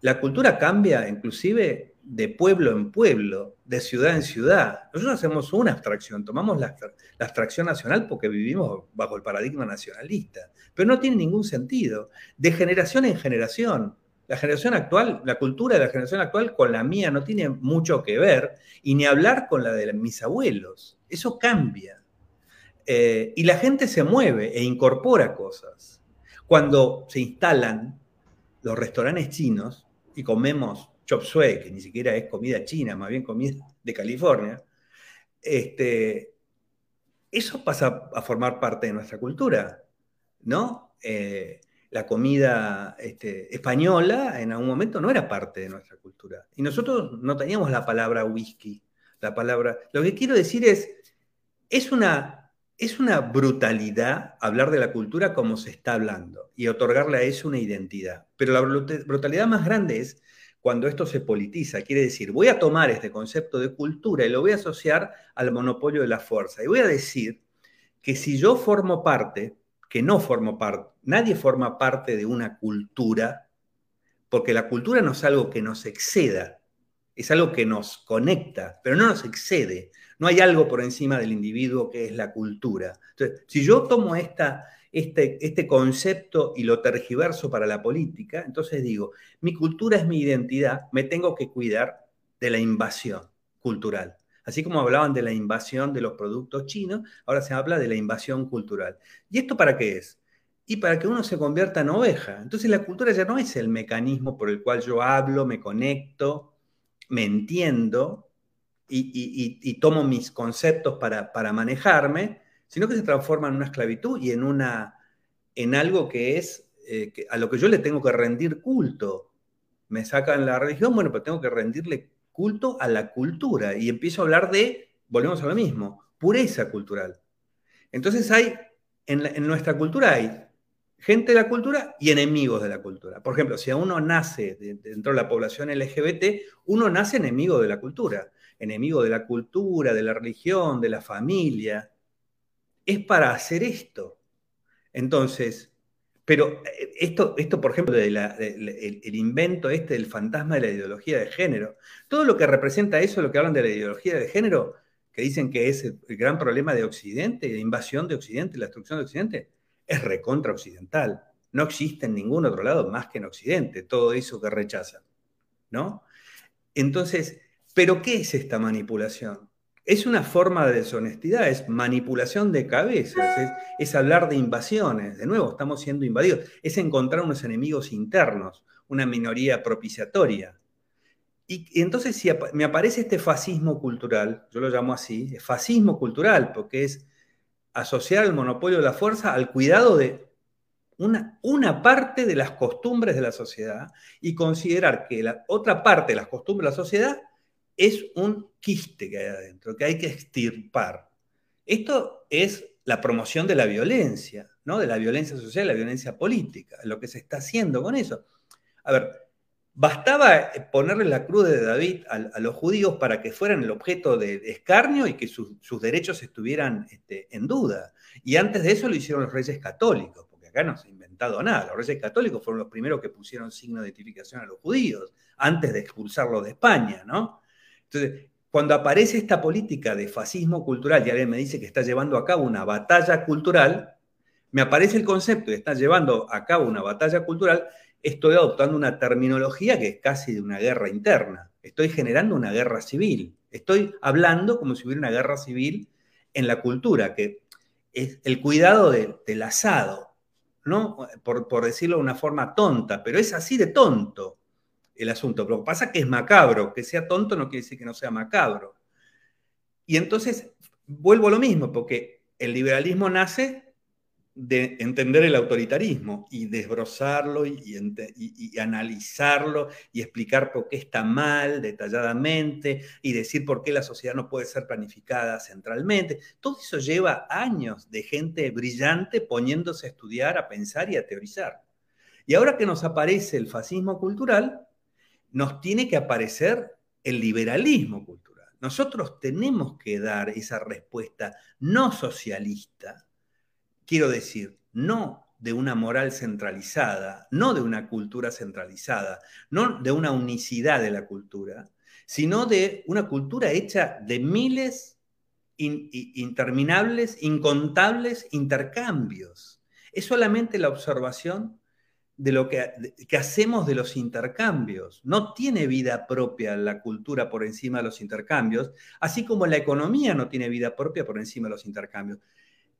la cultura cambia inclusive de pueblo en pueblo, de ciudad en ciudad. Nosotros hacemos una abstracción, tomamos la, la, abstracción nacional porque vivimos bajo el paradigma nacionalista, pero no tiene ningún sentido. De generación en generación, la generación actual, la cultura de la generación actual con la mía no tiene mucho que ver, y ni hablar con la de mis abuelos. Eso cambia. Eh, y la gente se mueve e incorpora cosas. Cuando se instalan los restaurantes chinos y comemos chop suey, que ni siquiera es comida china, más bien comida de California, este, eso pasa a formar parte de nuestra cultura, ¿no? Eh, la comida este, española en algún momento no era parte de nuestra cultura. Y nosotros no teníamos la palabra whisky, la palabra... Lo que quiero decir es, es una, es una brutalidad hablar de la cultura como se está hablando y otorgarle a eso una identidad. Pero la brutalidad más grande es cuando esto se politiza. Quiere decir, voy a tomar este concepto de cultura y lo voy a asociar al monopolio de la fuerza. Y voy a decir que si yo formo parte, que no formo parte, nadie forma parte de una cultura, porque la cultura no es algo que nos exceda, es algo que nos conecta, pero no nos excede. No hay algo por encima del individuo que es la cultura. Entonces, si yo tomo esta, este, este concepto y lo tergiverso para la política, entonces digo, mi cultura es mi identidad, me tengo que cuidar de la invasión cultural. Así como hablaban de la invasión de los productos chinos, ahora se habla de la invasión cultural. ¿Y esto para qué es? Y para que uno se convierta en oveja. Entonces la cultura ya no es el mecanismo por el cual yo hablo, me conecto, me entiendo y, tomo mis conceptos para, manejarme, sino que se transforma en una esclavitud y en, una, en algo que es eh, a lo que yo le tengo que rendir culto. Me sacan la religión, bueno, pero tengo que rendirle culto a la cultura y empiezo a hablar de, volvemos a lo mismo, pureza cultural. Entonces hay, en, nuestra cultura hay gente de la cultura y enemigos de la cultura. Por ejemplo, si uno nace dentro de la población LGBT, uno nace enemigo de la cultura, enemigo de la cultura, de la religión, de la familia es para hacer esto. Entonces, pero eh, esto, esto por ejemplo, el, invento este del fantasma de la ideología de género, todo lo que representa eso, lo que hablan de la ideología de género, que dicen que es el, gran problema de Occidente, de invasión de Occidente, la destrucción de Occidente, es recontra occidental. No existe en ningún otro lado más que en Occidente, todo eso que rechazan. ¿No? Entonces, ¿pero qué es esta manipulación? Es una forma de deshonestidad, es manipulación de cabezas, es, hablar de invasiones. De nuevo, estamos siendo invadidos. Es encontrar unos enemigos internos, una minoría propiciatoria. Y, entonces, si me aparece este fascismo cultural, yo lo llamo así, fascismo cultural, porque es asociar el monopolio de la fuerza al cuidado de una, una, parte de las costumbres de la sociedad y considerar que la otra parte de las costumbres de la sociedad es un quiste que hay adentro, que hay que extirpar. Esto es la promoción de la violencia, ¿no? De la violencia social, la violencia política, lo que se está haciendo con eso. A ver, bastaba ponerle la cruz de David a, los judíos para que fueran el objeto de, escarnio y que sus derechos estuvieran este, en duda. Y antes de eso lo hicieron los reyes católicos, porque acá no se ha inventado nada. Los reyes católicos fueron los primeros que pusieron signo de identificación a los judíos antes de expulsarlos de España, ¿no? Entonces, cuando aparece esta política de fascismo cultural y alguien me dice que está llevando a cabo una batalla cultural, me aparece el concepto de estar llevando a cabo una batalla cultural, estoy adoptando una terminología que es casi de una guerra interna. Estoy generando una guerra civil. Estoy hablando como si hubiera una guerra civil en la cultura, que es el cuidado del asado, ¿no? Por, decirlo de una forma tonta, pero es así de tonto el asunto. Lo que pasa es que es macabro, que sea tonto no quiere decir que no sea macabro. Y entonces vuelvo a lo mismo, porque el liberalismo nace de entender el autoritarismo y desbrozarlo y, analizarlo y explicar por qué está mal detalladamente y decir por qué la sociedad no puede ser planificada centralmente. Todo eso lleva años de gente brillante poniéndose a estudiar, a pensar y a teorizar. Y ahora que nos aparece el fascismo cultural, nos tiene que aparecer el liberalismo cultural. Nosotros tenemos que dar esa respuesta no socialista quiero decir, no de una moral centralizada, no de una cultura centralizada, no de una unicidad de la cultura, sino de una cultura hecha de miles interminables, incontables intercambios. Es solamente la observación de lo que, que, hacemos de los intercambios. No tiene vida propia la cultura por encima de los intercambios, así como la economía no tiene vida propia por encima de los intercambios.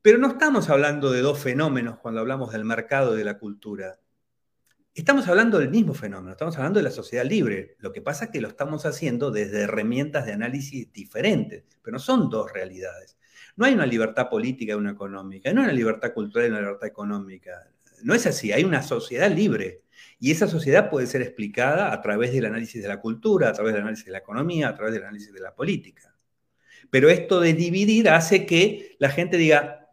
Pero no estamos hablando de dos fenómenos cuando hablamos del mercado y de la cultura. Estamos hablando del mismo fenómeno, estamos hablando de la sociedad libre. Lo que pasa es que lo estamos haciendo desde herramientas de análisis diferentes, pero no son dos realidades. No hay una libertad política y una económica, no hay una libertad cultural y una libertad económica. No es así, hay una sociedad libre. Y esa sociedad puede ser explicada a través del análisis de la cultura, a través del análisis de la economía, a través del análisis de la política. Pero esto de dividir hace que la gente diga,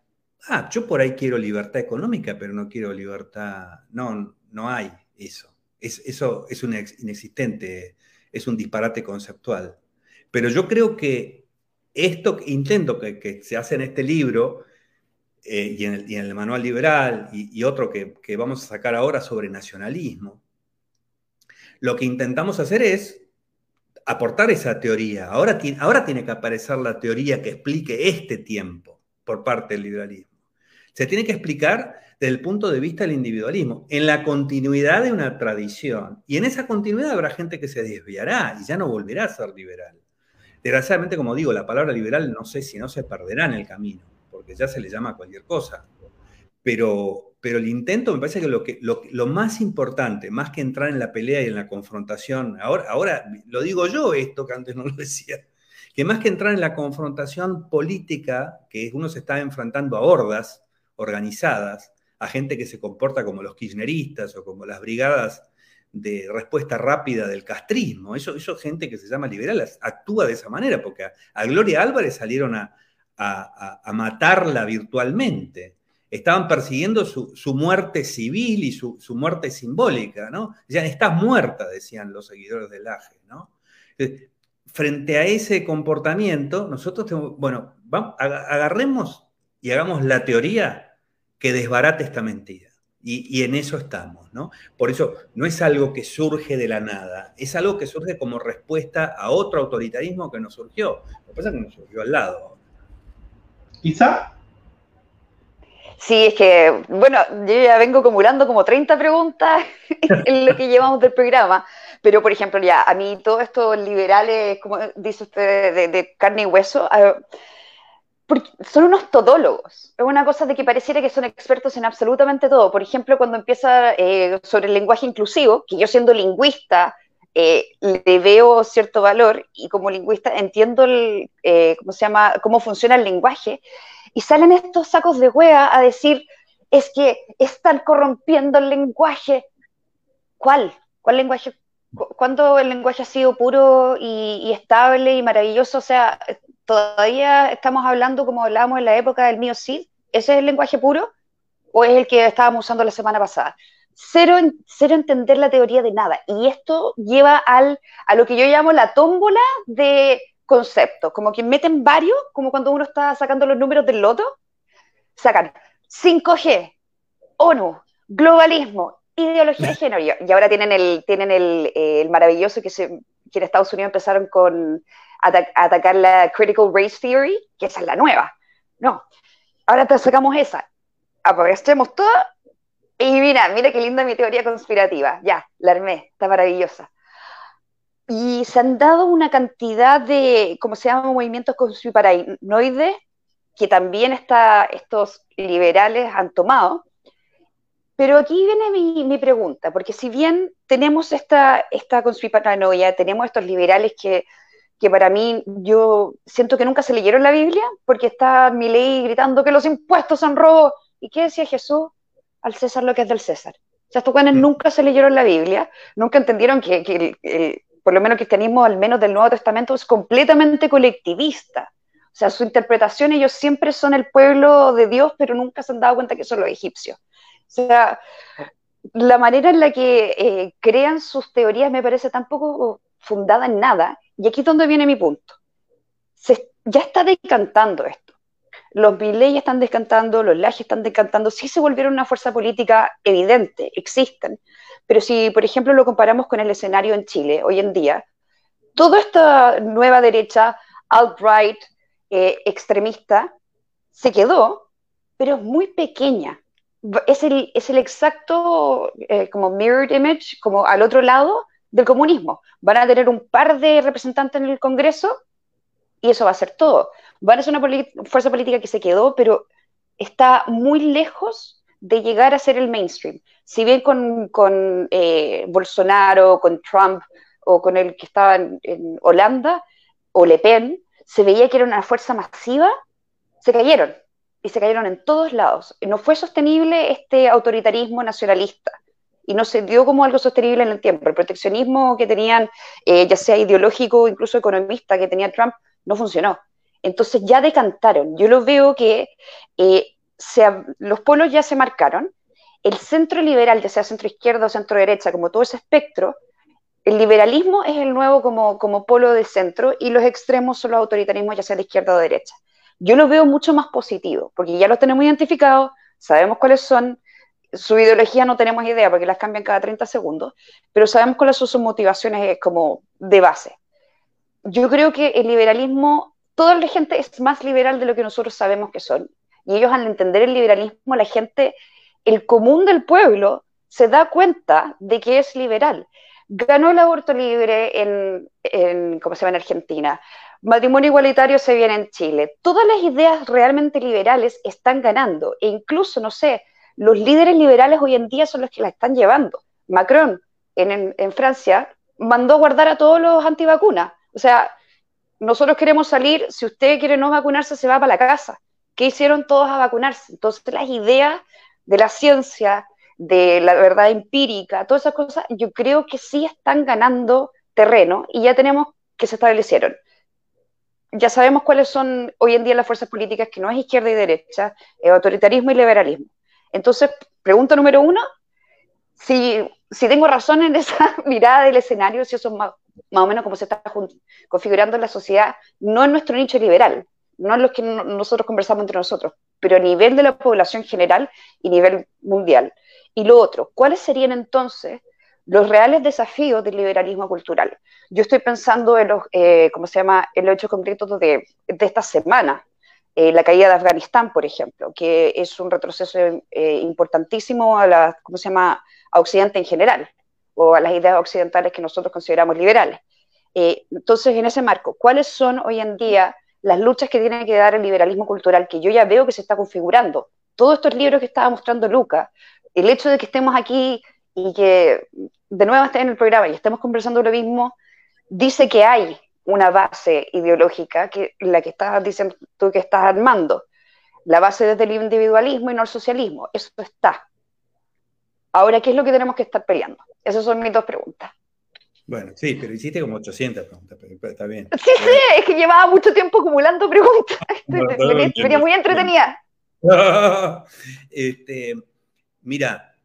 ah, yo por ahí quiero libertad económica, pero no quiero libertad, no, no hay eso. Es, eso es un inexistente, es un disparate conceptual. Pero yo creo que esto intento que, se hace en este libro eh, y, en el, manual liberal y, otro que, vamos a sacar ahora sobre nacionalismo, lo que intentamos hacer es aportar esa teoría. Ahora, ahora tiene que aparecer la teoría que explique este tiempo por parte del liberalismo. Se tiene que explicar desde el punto de vista del individualismo, en la continuidad de una tradición. Y en esa continuidad habrá gente que se desviará y ya no volverá a ser liberal. Desgraciadamente, como digo, la palabra liberal no sé si no se perderá en el camino, porque ya se le llama cualquier cosa. Pero, pero el intento me parece que lo, que lo, más importante, más que entrar en la pelea y en la confrontación, ahora, ahora lo digo yo esto que antes no lo decía, que más que entrar en la confrontación política, que uno se está enfrentando a hordas, organizadas, a gente que se comporta como los kirchneristas o como las brigadas de respuesta rápida del castrismo. Eso, eso gente que se llama liberal actúa de esa manera, porque a, Gloria Álvarez salieron a, matarla virtualmente. Estaban persiguiendo su, muerte civil y su, muerte simbólica, ¿no? Ya estás muerta, decían los seguidores del AGE, ¿no? frente a ese comportamiento, nosotros tenemos, bueno, vamos, agarremos y hagamos la teoría que desbarate esta mentira. Y, en eso estamos, ¿no? Por eso no es algo que surge de la nada, es algo que surge como respuesta a otro autoritarismo que nos surgió. Lo que pasa es que nos surgió al lado. ¿Quizá? Sí, es que, bueno, yo ya vengo acumulando como 30 preguntas en lo que llevamos del programa, pero por ejemplo, ya, a mí todos estos liberales, como dice usted, de, de carne y hueso, son unos todólogos. Es una cosa de que pareciera que son expertos en absolutamente todo. Por ejemplo, cuando empieza eh, sobre el lenguaje inclusivo, que yo siendo lingüista eh, le veo cierto valor y como lingüista entiendo eh, ¿cómo se llama? cómo funciona el lenguaje, y salen estos sacos de hueá a decir, es que están corrompiendo el lenguaje. ¿Cuál? ¿Cuál lenguaje? ¿Cuándo el lenguaje ha sido puro y, y estable y maravilloso? O sea, todavía estamos hablando como hablábamos en la época del mío sí, ¿ese es el lenguaje puro? ¿O es el que estábamos usando la semana pasada? Cero, cero entender la teoría de nada. Y esto lleva al, a lo que yo llamo la tómbola de conceptos, como que meten varios, como cuando uno está sacando los números del loto, sacan 5G, ONU, globalismo, ideología de género. Y ahora tienen el, tienen el, maravilloso que, se, que en Estados Unidos empezaron con atacar la Critical Race Theory, que esa es la nueva. No, ahora te sacamos esa. Aprovechemos toda y mira, mira qué linda mi teoría conspirativa. Ya, la armé, está maravillosa. Y se han dado una cantidad de, ¿cómo se llama?, movimientos conspiranoides que también está, estos liberales han tomado. Pero aquí viene mi, mi, pregunta, porque si bien tenemos esta, esta conspiranoia, tenemos estos liberales que que para mí yo siento que nunca se leyeron la Biblia, porque está mi ley gritando que los impuestos son robos. ¿Y qué decía Jesús? Al César lo que es del César. O sea, estos cuanes mm. nunca se leyeron la Biblia, nunca entendieron que, por lo menos el cristianismo, al menos del Nuevo Testamento, es completamente colectivista. O sea, su interpretación, ellos siempre son el pueblo de Dios, pero nunca se han dado cuenta que son los egipcios. O sea, la manera en la que eh, crean sus teorías me parece tan poco fundada en nada y aquí es donde viene mi punto. Se, ya está decantando esto. Los Milley están descantando, los Laje están descantando, sí se volvieron una fuerza política evidente, existen. Pero si, por ejemplo, lo comparamos con el escenario en Chile hoy en día, toda esta nueva derecha, alt-right, eh, extremista, se quedó, pero es muy pequeña. Es el, exacto eh, como mirrored image, como al otro lado del comunismo. Van a tener un par de representantes en el Congreso y eso va a ser todo. Van ser una fuerza política que se quedó, pero está muy lejos de llegar a ser el mainstream. Si bien con, con eh, Bolsonaro, con Trump o con el que estaba en, Holanda o Le Pen, se veía que era una fuerza masiva, se cayeron. Y se cayeron en todos lados. No fue sostenible este autoritarismo nacionalista y no se dio como algo sostenible en el tiempo. El proteccionismo que tenían, eh, ya sea ideológico o incluso economista, que tenía Trump, no funcionó. Entonces ya decantaron. Yo lo veo que eh, los polos ya se marcaron. El centro liberal, ya sea centro izquierda o centro derecha, como todo ese espectro, el liberalismo es el nuevo como, polo de centro y los extremos son los autoritarismos, ya sea de izquierda o derecha. Yo lo veo mucho más positivo, porque ya los tenemos identificados, sabemos cuáles son, su ideología no tenemos idea porque las cambian cada 30 segundos, pero sabemos cuáles son sus motivaciones como de base. Yo creo que el liberalismo, toda la gente es más liberal de lo que nosotros sabemos que son. Y ellos al entender el liberalismo, la gente, el común del pueblo, se da cuenta de que es liberal. Ganó el aborto libre en, en ¿cómo se llama? en Argentina. Matrimonio igualitario se viene en Chile. Todas las ideas realmente liberales están ganando. E incluso, no sé, los líderes liberales hoy en día son los que la están llevando. Macron en, Francia mandó guardar a todos los antivacunas. O sea, nosotros queremos salir, si usted quiere no vacunarse, se va para la casa. ¿Qué hicieron todos a vacunarse? Entonces, las ideas de la ciencia, de la verdad empírica, todas esas cosas, yo creo que sí están ganando terreno y ya tenemos que se establecieron. Ya sabemos cuáles son hoy en día las fuerzas políticas, que no es izquierda y derecha, es autoritarismo y liberalismo. Entonces, pregunta número uno, si, tengo razón en esa mirada del escenario, si eso es más, o menos como se está configurando la sociedad, no en nuestro nicho liberal, no en los que nosotros conversamos entre nosotros, pero a nivel de la población general y nivel mundial. Y lo otro, ¿cuáles serían entonces los reales desafíos del liberalismo cultural? Yo estoy pensando en los, eh, ¿cómo se llama?, en los hechos concretos de, de esta semana, eh, la caída de Afganistán, por ejemplo, que es un retroceso eh, importantísimo a la, ¿cómo se llama?, a Occidente en general, o a las ideas occidentales que nosotros consideramos liberales. Eh, entonces, en ese marco, ¿cuáles son hoy en día las luchas que tiene que dar el liberalismo cultural, que yo ya veo que se está configurando? Todos estos libros que estaba mostrando Luca, el hecho de que estemos aquí y que de nuevo estén en el programa y estemos conversando lo mismo, dice que hay una base ideológica que la que estás diciendo tú que estás armando. La base desde el individualismo y no el socialismo. Eso está. Ahora, ¿qué es lo que tenemos que estar peleando? Esas son mis dos preguntas. Bueno, sí, pero hiciste como 800 preguntas, pero está bien. Sí, sí, es que llevaba mucho tiempo acumulando preguntas. Venía muy entretenida. este, mira,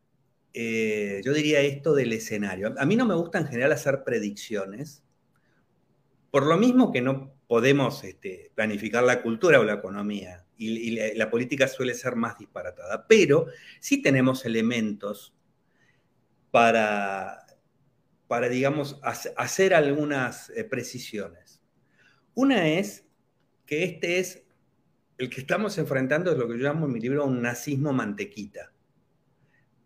eh, yo diría esto del escenario. A mí no me gusta en general hacer predicciones, por lo mismo que no podemos este, planificar la cultura o la economía, y, la, política suele ser más disparatada. Pero sí tenemos elementos para, para digamos, hacer algunas eh, precisiones. Una es que este es, el que estamos enfrentando es lo que yo llamo en mi libro un nazismo mantequita.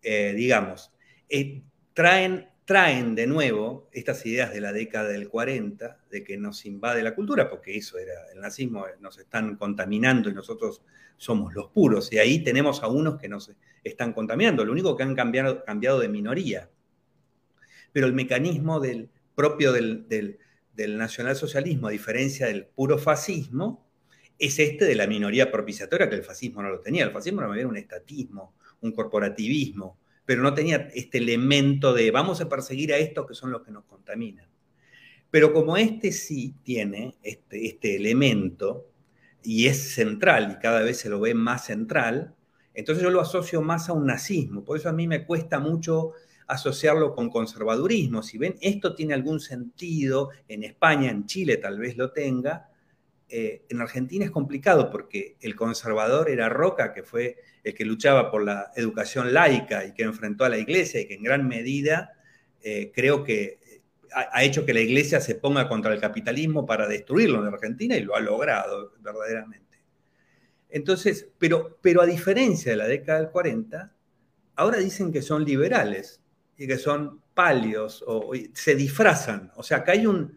Eh, digamos, eh, traen traen de nuevo estas ideas de la década del 40, de que nos invade la cultura, porque eso era el nazismo, nos están contaminando y nosotros somos los puros, y ahí tenemos a unos que nos están contaminando, lo único que han cambiado, cambiado de minoría. Pero el mecanismo del, propio del, del, nacionalsocialismo, a diferencia del puro fascismo, es este de la minoría propiciatoria que el fascismo no lo tenía. El fascismo no era un estatismo, un corporativismo, pero no tenía este elemento de vamos a perseguir a estos que son los que nos contaminan. Pero como este sí tiene este, este elemento y es central y cada vez se lo ve más central, entonces yo lo asocio más a un nazismo. Por eso a mí me cuesta mucho asociarlo con conservadurismo. Si ven, esto tiene algún sentido, en España, en Chile tal vez lo tenga, eh, en Argentina es complicado porque el conservador era Roca, que fue el que luchaba por la educación laica y que enfrentó a la iglesia y que en gran medida eh, creo que eh, ha, hecho que la iglesia se ponga contra el capitalismo para destruirlo en Argentina y lo ha logrado verdaderamente. Entonces, pero, pero a diferencia de la década del 40, ahora dicen que son liberales y que son palios o se disfrazan. O sea, acá hay un,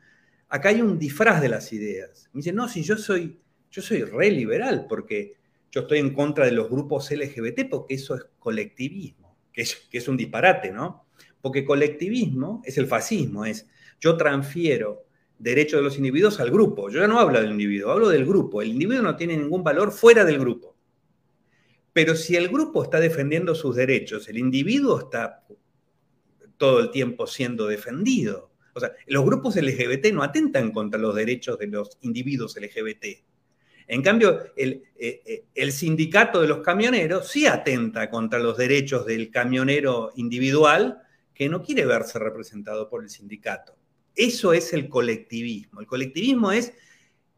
acá hay un disfraz de las ideas. Me dicen, no, si yo soy, yo soy re liberal, porque yo estoy en contra de los grupos LGBT, porque eso es colectivismo, que es un disparate, ¿no? Porque colectivismo es el fascismo, es yo transfiero derechos de los individuos al grupo. Yo ya no hablo del individuo, hablo del grupo. El individuo no tiene ningún valor fuera del grupo. Pero si el grupo está defendiendo sus derechos, el individuo está todo el tiempo siendo defendido. O sea, los grupos LGBT no atentan contra los derechos de los individuos LGBT. En cambio, el, eh, eh, el, sindicato de los camioneros sí atenta contra los derechos del camionero individual que no quiere verse representado por el sindicato. Eso es el colectivismo. El colectivismo es,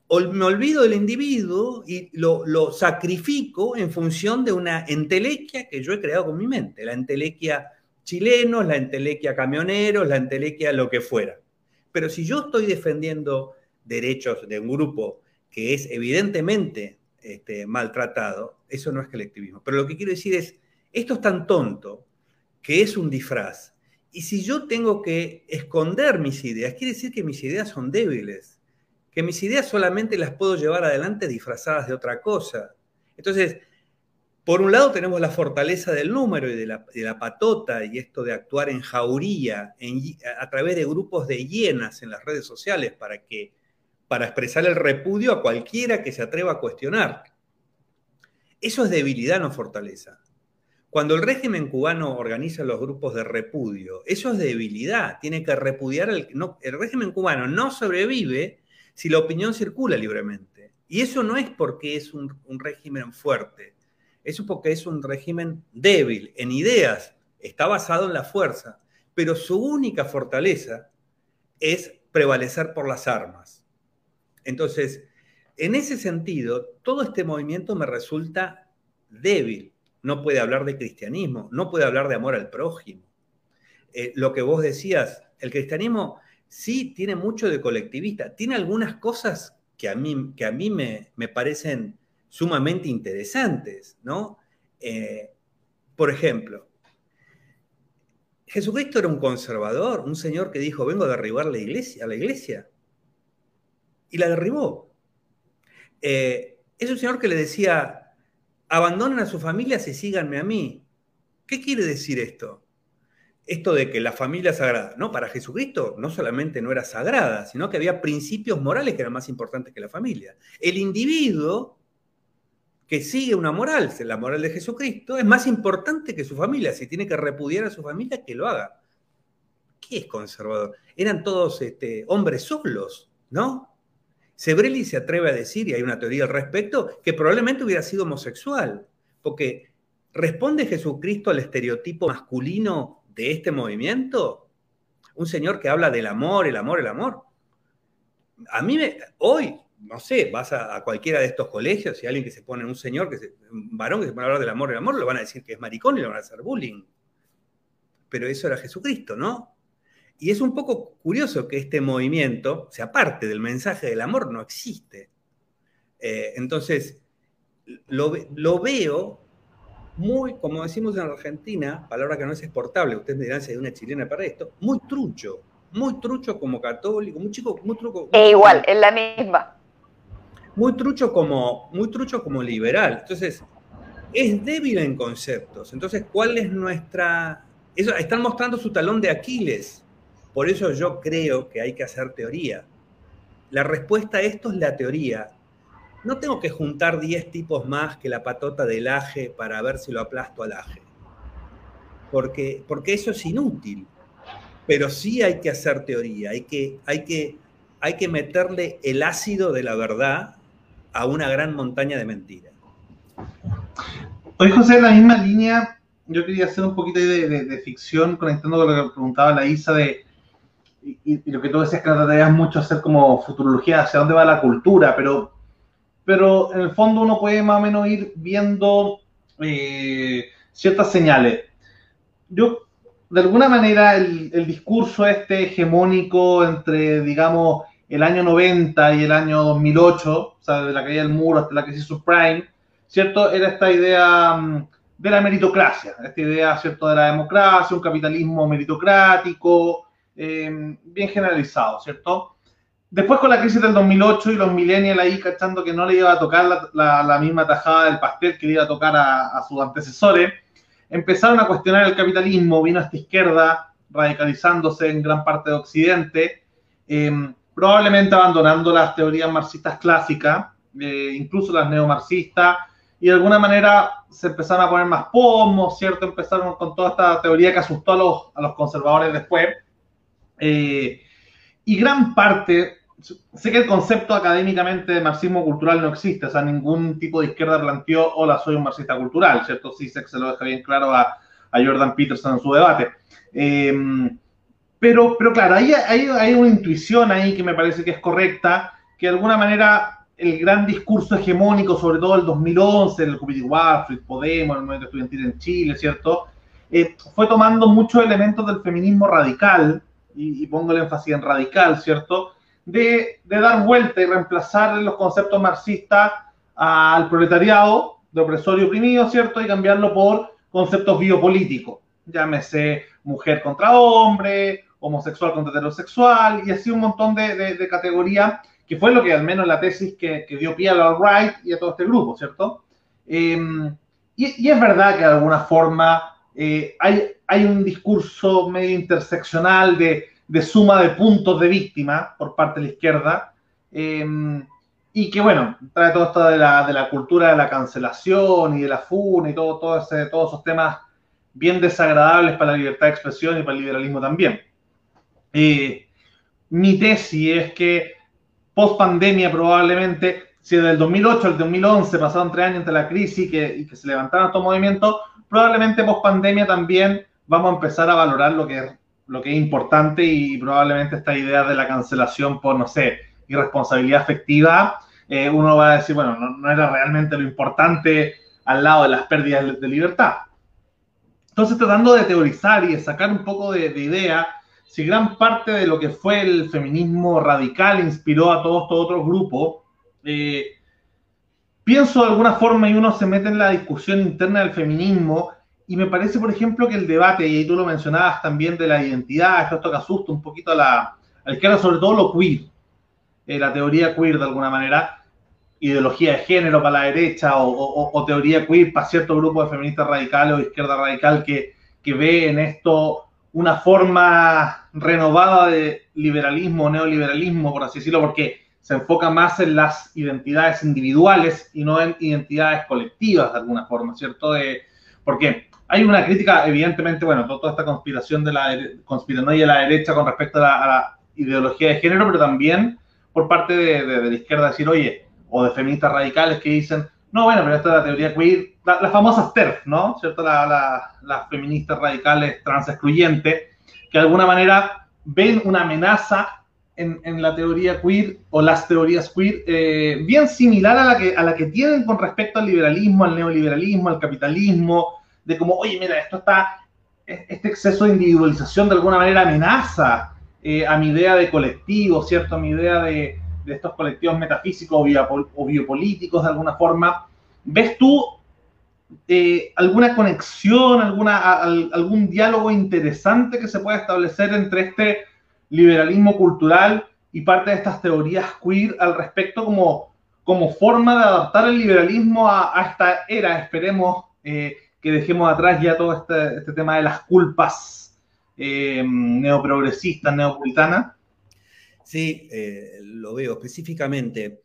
me olvido del individuo y lo, lo sacrifico en función de una entelequia que yo he creado con mi mente, la entelequia chilenos, la entelequia camioneros, la entelequia lo que fuera. Pero si yo estoy defendiendo derechos de un grupo que es evidentemente este, maltratado, eso no es colectivismo. Pero lo que quiero decir es, esto es tan tonto que es un disfraz. Y si yo tengo que esconder mis ideas, quiere decir que mis ideas son débiles, que mis ideas solamente las puedo llevar adelante disfrazadas de otra cosa. Entonces, por un lado tenemos la fortaleza del número y de la, patota y esto de actuar en jauría a través de grupos de hienas en las redes sociales para, que, para expresar el repudio a cualquiera que se atreva a cuestionar. Eso es debilidad, no fortaleza. Cuando el régimen cubano organiza los grupos de repudio, eso es debilidad. Tiene que repudiar el... El régimen cubano no sobrevive si la opinión circula libremente. Y eso no es porque es un régimen fuerte eso porque es un régimen débil en ideas, está basado en la fuerza, pero su única fortaleza es prevalecer por las armas. Entonces, en ese sentido, todo este movimiento me resulta débil. No puede hablar de cristianismo, no puede hablar de amor al prójimo. Eh, lo que vos decías, el cristianismo sí tiene mucho de colectivista, tiene algunas cosas que a mí, que a mí me, me parecen sumamente interesantes, ¿no? Eh, por ejemplo, Jesucristo era un conservador, un señor que dijo, vengo a derribar la iglesia, a la iglesia, y la derribó. Eh, es un señor que le decía, abandonen a su familia y síganme a mí. ¿Qué quiere decir esto? Esto de que la familia es sagrada. No, para Jesucristo no solamente no era sagrada, sino que había principios morales que eran más importantes que la familia. El individuo que sigue una moral, la moral de Jesucristo, es más importante que su familia. Si tiene que repudiar a su familia, que lo haga. ¿Qué es conservador? Eran todos este, hombres solos, ¿no? Sebrelli se atreve a decir, y hay una teoría al respecto, que probablemente hubiera sido homosexual, porque ¿responde Jesucristo al estereotipo masculino de este movimiento? Un señor que habla del amor, el amor, el amor. A mí, me, hoy, no sé, vas a, cualquiera de estos colegios y alguien que se pone, un señor, que un varón que se pone a hablar del amor, el amor, le van a decir que es maricón y le van a hacer bullying. Pero eso era Jesucristo, ¿no? Y es un poco curioso que este movimiento, o sea, aparte del mensaje del amor, no existe. Eh, entonces, lo, lo, veo muy, como decimos en Argentina, palabra que no es exportable, ustedes me dirán si hay una chilena para esto, muy trucho, muy trucho como católico, muy chico, muy truco. e igual, es la misma. Muy trucho como, muy trucho como liberal. Entonces, es débil en conceptos. Entonces, ¿cuál es nuestra... Eso, están mostrando su talón de Aquiles. Por eso yo creo que hay que hacer teoría. La respuesta a esto es la teoría. No tengo que juntar 10 tipos más que la patota del aje para ver si lo aplasto al aje. Porque, porque eso es inútil pero sí hay que hacer teoría, hay que, hay que, hay que meterle el ácido de la verdad a una gran montaña de mentiras. Hoy, José, en la misma línea, yo quería hacer un poquito de, ficción conectando con lo que preguntaba la Isa de, y, lo que tú decías que tratarías mucho hacer como futurología, hacia dónde va la cultura, pero, pero en el fondo uno puede más o menos ir viendo eh, ciertas señales. Yo de alguna manera el, discurso este hegemónico entre, digamos, el año 90 y el año 2008, o sea, de la caída del muro hasta la crisis subprime, ¿cierto? Era esta idea mm, de la meritocracia, esta idea, ¿cierto?, de la democracia, un capitalismo meritocrático, eh, bien generalizado, ¿cierto? Después con la crisis del 2008 y los millennials ahí cachando que no le iba a tocar la, misma tajada del pastel que le iba a tocar a sus antecesores, empezaron a cuestionar el capitalismo, vino esta izquierda radicalizándose en gran parte de Occidente, em, probablemente abandonando las teorías marxistas clásicas, eh, incluso las neomarxistas, y de alguna manera se empezaron a poner más pomos, ¿cierto? Empezaron con toda esta teoría que asustó a los, a los conservadores después. Eh, y gran parte sé que el concepto académicamente de marxismo cultural no existe, o sea, ningún tipo de izquierda planteó, hola, soy un marxista cultural, ¿cierto? Sí, se lo deja bien claro a, Jordan Peterson en su debate. Em, pero, pero claro, hay, una intuición ahí que me parece que es correcta, que de alguna manera el gran discurso hegemónico, sobre todo el 2011, el Comité Warfare, Podemos, el movimiento estudiantil en Chile, ¿cierto? Eh, fue tomando muchos elementos del feminismo radical, y, pongo el énfasis en radical, ¿cierto? de, dar vuelta y reemplazar los conceptos marxistas al proletariado de opresor y oprimido, ¿cierto? Y cambiarlo por conceptos biopolíticos, llámese mujer contra hombre, homosexual contra heterosexual, y así un montón de, categorías, que fue lo que al menos la tesis que, dio pie a la right y a todo este grupo, ¿cierto? Em, y, es verdad que de alguna forma eh, hay, hay un discurso medio interseccional de de suma de puntos de víctima por parte de la izquierda. Em, y que bueno, trae todo esto de la, de la, cultura de la cancelación y de la funa y todo, todo ese, todos esos temas bien desagradables para la libertad de expresión y para el liberalismo también. mi tesis es que post pandemia probablemente, si desde el 2008 al 2011 pasaron tres años entre la crisis y que, y que se levantaron estos movimientos, probablemente post pandemia también vamos a empezar a valorar lo que es lo que es importante y probablemente esta idea de la cancelación por, no sé, irresponsabilidad afectiva, eh, uno va a decir, bueno, no, era realmente lo importante al lado de las pérdidas de libertad. Entonces, tratando de teorizar y de sacar un poco de, idea, si gran parte de lo que fue el feminismo radical inspiró a todos estos otros grupos, eh, pienso de alguna forma y uno se mete en la discusión interna del feminismo y me parece, por ejemplo, que el debate, y tú lo mencionabas también, de la identidad, esto que asusta un poquito a la, a sobre todo lo queer, eh, la teoría queer de alguna manera, ideología de género para la derecha o, teoría queer para cierto grupo de feministas radicales o izquierda radical que, que ve en esto una forma renovada de liberalismo, neoliberalismo, por así decirlo, porque se enfoca más en las identidades individuales y no en identidades colectivas de alguna forma, ¿cierto? De, porque hay una crítica, evidentemente, bueno, toda esta conspiración de la conspiranoia de la derecha con respecto a la, ideología de género, pero también por parte de, la izquierda decir, oye, o de feministas radicales que dicen, no, bueno, pero esta es la teoría queer, las famosas TERF, ¿no? ¿Cierto? las feministas radicales trans excluyentes, que de alguna manera ven una amenaza en, la teoría queer o las teorías queer eh, bien similar a la, que, a la que tienen con respecto al liberalismo, al neoliberalismo, al capitalismo, de como, oye, mira, esto está, e, este exceso de individualización de alguna manera amenaza eh, a mi idea de colectivo, ¿cierto? A mi idea de, estos colectivos metafísicos o, biopolíticos de alguna forma. ¿Ves tú eh, alguna conexión, alguna, algún diálogo interesante que se pueda establecer entre este liberalismo cultural y parte de estas teorías queer al respecto como, como forma de adaptar el liberalismo a, esta era. Esperemos eh, que dejemos atrás ya todo este, este tema de las culpas eh, neoprogresistas, neopuritanas. Sí, eh, lo veo específicamente.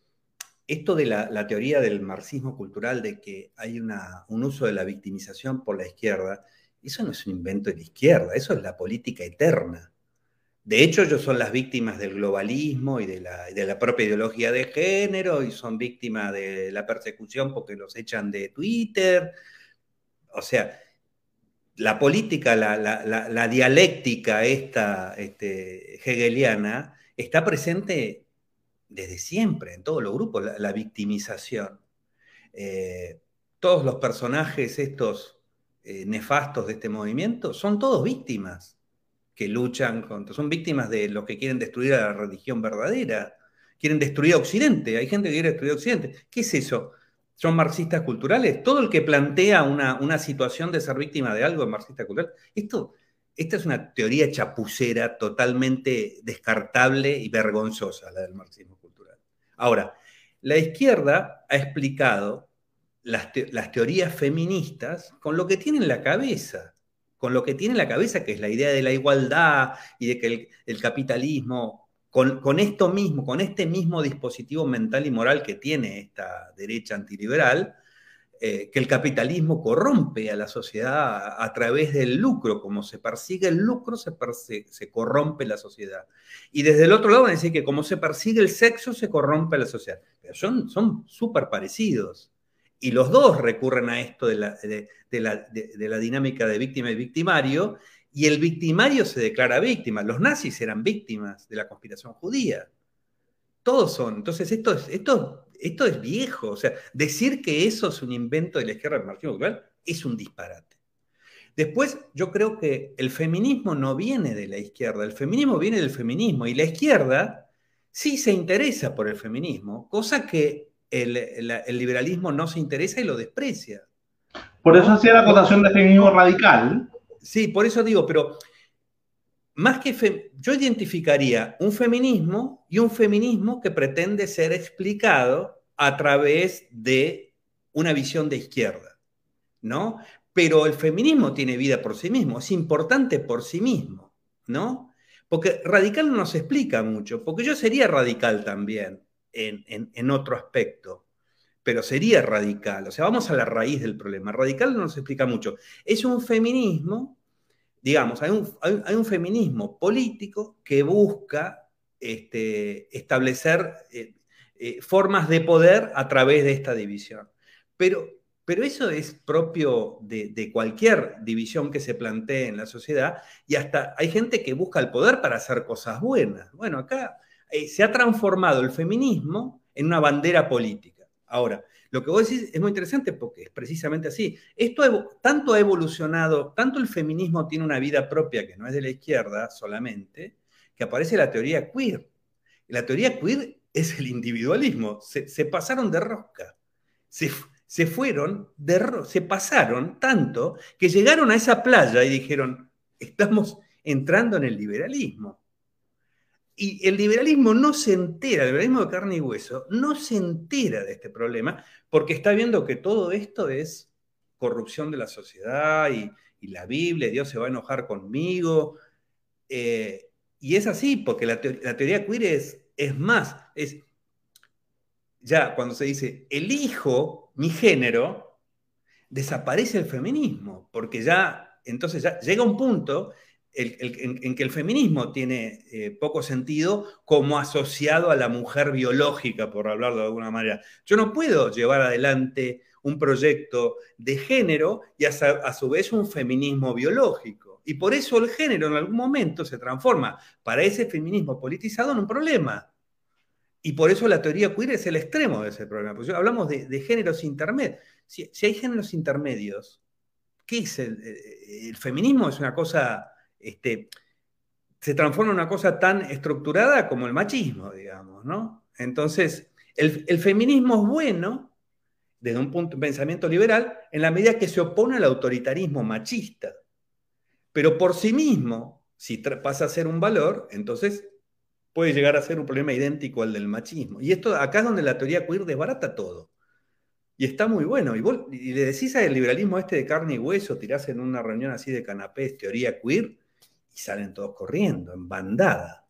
Esto de la, teoría del marxismo cultural, de que hay una, un uso de la victimización por la izquierda, eso no es un invento de la izquierda, eso es la política eterna. De hecho, ellos son las víctimas del globalismo y de la, propia ideología de género y son víctimas de la persecución porque los echan de Twitter. O sea, la política, la, dialéctica esta este, hegeliana está presente desde siempre, en todos los grupos, la, victimización. Eh, todos los personajes estos eh, nefastos de este movimiento son todos víctimas que luchan contra, son víctimas de los que quieren destruir a la religión verdadera, quieren destruir a Occidente, hay gente que quiere destruir a Occidente. ¿Qué es eso? ¿Son marxistas culturales? Todo el que plantea una, una situación de ser víctima de algo es marxista cultural. Esto, esta es una teoría chapucera totalmente descartable y vergonzosa, la del marxismo cultural. Ahora, la izquierda ha explicado las, teorías feministas con lo que tiene en la cabeza con lo que tiene en la cabeza, que es la idea de la igualdad y de que el, capitalismo, con, esto mismo, con este mismo dispositivo mental y moral que tiene esta derecha antiliberal, eh, que el capitalismo corrompe a la sociedad a, través del lucro, como se persigue el lucro, se, se corrompe la sociedad. Y desde el otro lado van a decir que como se persigue el sexo, se corrompe la sociedad. Pero son súper parecidos. Y los dos recurren a esto de la, de, la, dinámica de víctima y victimario, y el victimario se declara víctima. Los nazis eran víctimas de la conspiración judía. Todos son. Entonces, esto es, esto, esto es viejo. O sea, decir que eso es un invento de la izquierda del marxismo es un disparate. Después, yo creo que el feminismo no viene de la izquierda, el feminismo viene del feminismo, y la izquierda sí se interesa por el feminismo, cosa que el, liberalismo no se interesa y lo desprecia. Por eso hacía la acotación de feminismo radical. Sí, por eso digo, pero más que yo identificaría un feminismo y un feminismo que pretende ser explicado a través de una visión de izquierda, ¿no? Pero el feminismo tiene vida por sí mismo, es importante por sí mismo, ¿no? Porque radical no nos explica mucho, porque yo sería radical también en, otro aspecto, pero sería radical. O sea, vamos a la raíz del problema. Radical no nos explica mucho. Es un feminismo, digamos, hay un, feminismo político que busca este, establecer eh, eh, formas de poder a través de esta división. Pero, pero eso es propio de, cualquier división que se plantee en la sociedad y hasta hay gente que busca el poder para hacer cosas buenas. Bueno, acá eh, se ha transformado el feminismo en una bandera política. Ahora, lo que vos decís es muy interesante porque es precisamente así. Esto tanto ha evolucionado, tanto el feminismo tiene una vida propia que no es de la izquierda solamente, que aparece la teoría queer. La teoría queer es el individualismo. Se, pasaron de rosca. Se, fueron, de, se pasaron tanto que llegaron a esa playa y dijeron, estamos entrando en el liberalismo. Y el liberalismo no se entera, el liberalismo de carne y hueso, no se entera de este problema porque está viendo que todo esto es corrupción de la sociedad y, la Biblia, Dios se va a enojar conmigo. Eh, y es así, porque la, teoría queer es, es más, es ya cuando se dice elijo mi género, desaparece el feminismo, porque ya, entonces ya llega un punto en, que el feminismo tiene eh, poco sentido como asociado a la mujer biológica, por hablarlo de alguna manera. Yo no puedo llevar adelante un proyecto de género y a, su vez un feminismo biológico. Y por eso el género en algún momento se transforma para ese feminismo politizado en un problema. Y por eso la teoría queer es el extremo de ese problema. Porque hablamos de, géneros intermedios. Si, hay géneros intermedios, ¿qué es el, feminismo? Es una cosa, este, se transforma en una cosa tan estructurada como el machismo, digamos, ¿no? Entonces, el, feminismo es bueno desde un punto de pensamiento liberal en la medida que se opone al autoritarismo machista. Pero por sí mismo, si pasa a ser un valor, entonces puede llegar a ser un problema idéntico al del machismo. Y esto acá es donde la teoría queer desbarata todo. Y está muy bueno. Y, y le decís al liberalismo este de carne y hueso, tirás en una reunión así de canapés, teoría queer, y salen todos corriendo, en bandada.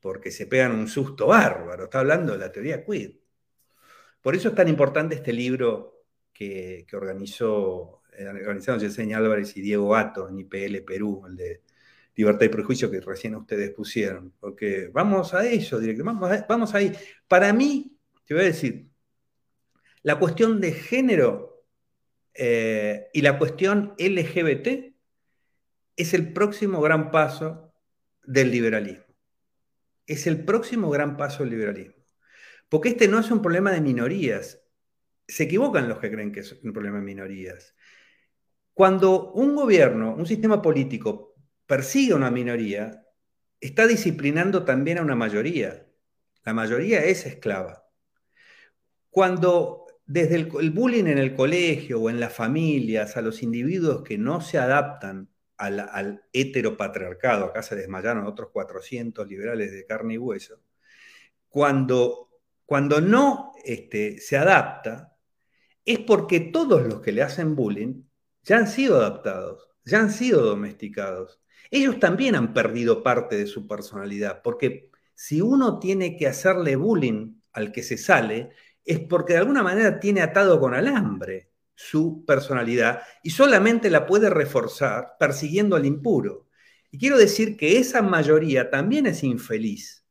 Porque se pegan un susto bárbaro. Está hablando de la teoría queer. Por eso es tan importante este libro que, organizó, eh, organizaron Yesenia Álvarez y Diego Gato en IPL Perú, el de Libertad y Prejuicio que recién ustedes pusieron. Porque vamos a eso, vamos, vamos ahí. Para mí, te voy a decir, la cuestión de género eh, y la cuestión LGBT es el próximo gran paso del liberalismo. Es el próximo gran paso del liberalismo. Porque este no es un problema de minorías. Se equivocan los que creen que es un problema de minorías. Cuando un gobierno, un sistema político persigue a una minoría, está disciplinando también a una mayoría. La mayoría es esclava. Cuando desde el, bullying en el colegio o en las familias a los individuos que no se adaptan al, heteropatriarcado, acá se desmayaron otros 400 liberales de carne y hueso, cuando cuando no este, se adapta, es porque todos los que le hacen bullying ya han sido adaptados, ya han sido domesticados. Ellos también han perdido parte de su personalidad, porque si uno tiene que hacerle bullying al que se sale, es porque de alguna manera tiene atado con alambre su personalidad y solamente la puede reforzar persiguiendo al impuro. Y quiero decir que esa mayoría también es infeliz.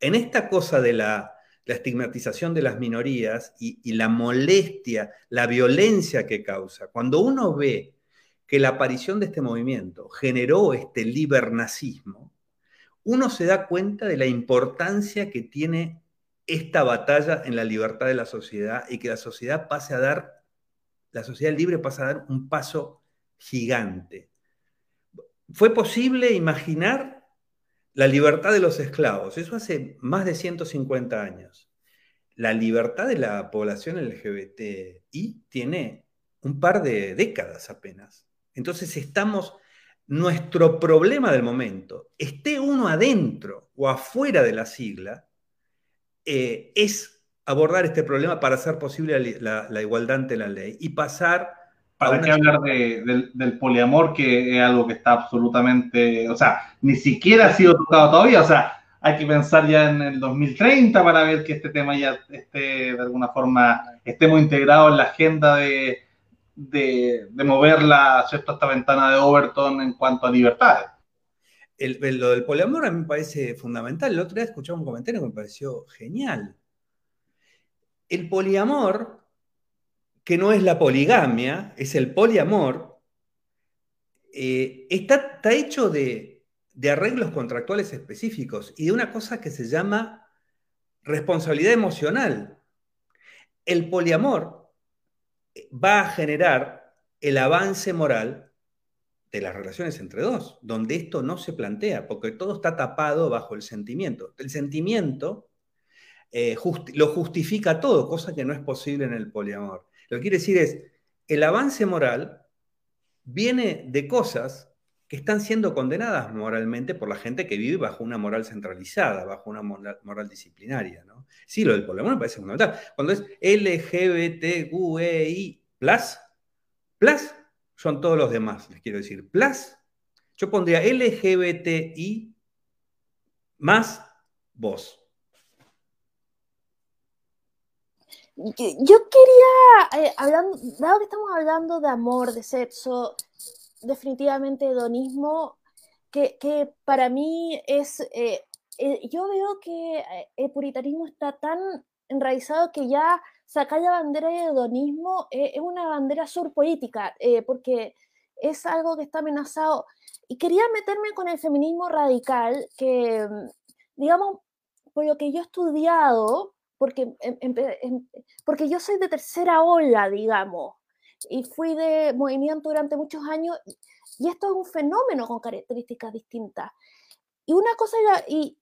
En esta cosa de la la estigmatización de las minorías y, la molestia, la violencia que causa. Cuando uno ve que la aparición de este movimiento generó este libernazismo, uno se da cuenta de la importancia que tiene esta batalla en la libertad de la sociedad y que la sociedad pase a dar, la sociedad libre pasa a dar un paso gigante. ¿Fue posible imaginar la libertad de los esclavos, eso hace más de 150 años. La libertad de la población LGBTI tiene un par de décadas apenas. Entonces estamos, nuestro problema del momento, esté uno adentro o afuera de la sigla, eh, es abordar este problema para hacer posible la, la igualdad ante la ley y pasar ¿Para qué hablar del, poliamor, que es algo que está absolutamente, o sea, ni siquiera ha sido tocado todavía? O sea, hay que pensar ya en el 2030 para ver que este tema ya esté de alguna forma, estemos integrados en la agenda de, de, mover la, esta ventana de Overton en cuanto a libertades. lo del poliamor a mí me parece fundamental. El otro día escuché un comentario que me pareció genial. El poliamor que no es la poligamia, es el poliamor, eh, está, hecho de, arreglos contractuales específicos y de una cosa que se llama responsabilidad emocional. El poliamor eh, va a generar el avance moral de las relaciones entre dos, donde esto no se plantea, porque todo está tapado bajo el sentimiento. El sentimiento eh, lo justifica todo, cosa que no es posible en el poliamor. Lo que quiere decir es, el avance moral viene de cosas que están siendo condenadas moralmente por la gente que vive bajo una moral centralizada, bajo una moral, disciplinaria. ¿no? Sí, lo del poliamor me parece fundamental. Cuando es LGBTQEI plus, plus son todos los demás, les quiero decir. Plus, yo pondría LGBTI más vos. Yo quería, eh, hablando, dado que estamos hablando de amor, de sexo, definitivamente hedonismo, que, que para mí es, eh, eh, yo veo que el puritanismo está tan enraizado que ya sacar la bandera de hedonismo es una bandera surpolítica, porque es algo que está amenazado. Y quería meterme con el feminismo radical, que, mm, digamos, por lo que yo he estudiado, porque, em, em, porque yo soy de tercera ola, digamos, y fui de movimiento durante muchos años, y esto es un fenómeno con características distintas. Y una cosa, y,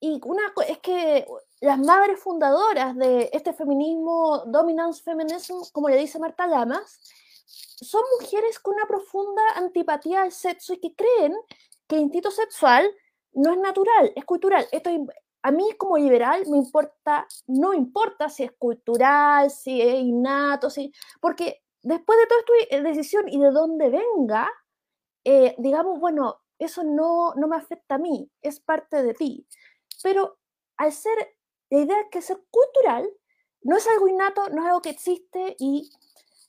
y una es que las madres fundadoras de este feminismo, dominance feminism, como le dice Marta Lamas, son mujeres con una profunda antipatía al sexo y que creen que el instinto sexual no es natural, es cultural. Esto a mí como liberal me importa, no importa si es cultural, si es innato, si, porque después de toda esta decisión y de dónde venga, eh, digamos, bueno, eso no, no me afecta a mí, es parte de ti. Pero al ser, la idea es que ser cultural no es algo innato, no es algo que existe y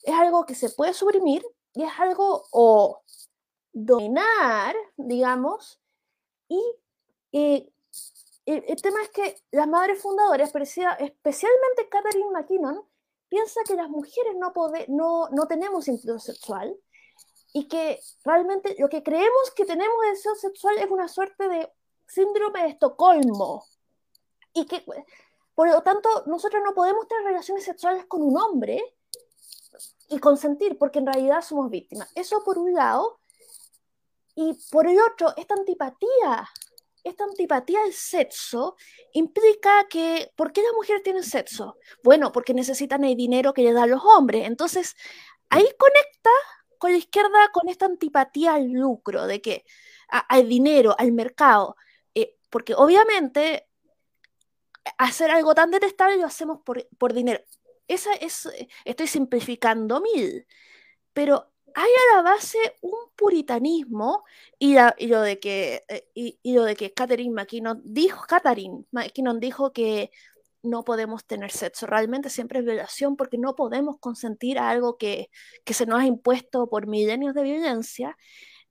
es algo que se puede suprimir y es algo o dominar, digamos, y eh, el, tema es que las madres fundadoras, especialmente Catherine McKinnon, piensa que las mujeres no, no, no tenemos instinto sexual y que realmente lo que creemos que tenemos deseo sexual es una suerte de síndrome de Estocolmo y que por lo tanto nosotros no podemos tener relaciones sexuales con un hombre y consentir, porque en realidad somos víctimas. Eso por un lado. Y por el otro, esta antipatía, esta antipatía al sexo implica que, ¿por qué las mujeres tienen sexo? Bueno, porque necesitan el dinero que le dan los hombres. Entonces, ahí conecta con la izquierda con esta antipatía al lucro, de que al dinero, al mercado, eh, porque obviamente hacer algo tan detestable lo hacemos por, por dinero. Esa es, eh, estoy simplificando mil, pero hay a la base un puritanismo y, lo de que eh, y, lo de que Catherine McKinnon dijo, Catherine McKinnon dijo que no podemos tener sexo, realmente siempre es violación porque no podemos consentir a algo que, que se nos ha impuesto por milenios de violencia,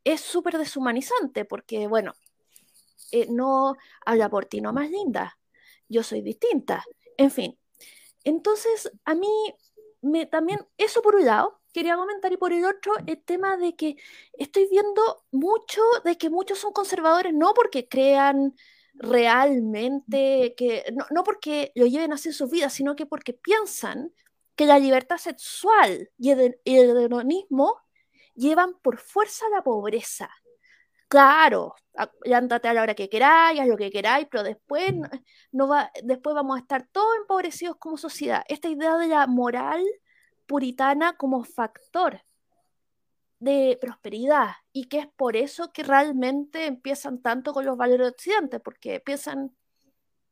es súper deshumanizante porque, bueno, eh, no habla por ti, no más linda, yo soy distinta, en fin, entonces, a mí me, también, eso por un lado, quería comentar, y por el otro, el tema de que estoy viendo mucho de que muchos son conservadores, no porque crean realmente, que no, no porque lo lleven así en sus vidas, sino que porque piensan que la libertad sexual y el, y el hedonismo llevan por fuerza la pobreza claro, andate a la hora que queráis, haz lo que queráis, pero después, no va, después vamos a estar todos empobrecidos como sociedad. Esta idea de la moral puritana como factor de prosperidad y que es por eso que realmente empiezan tanto con los valores de Occidente, porque piensan,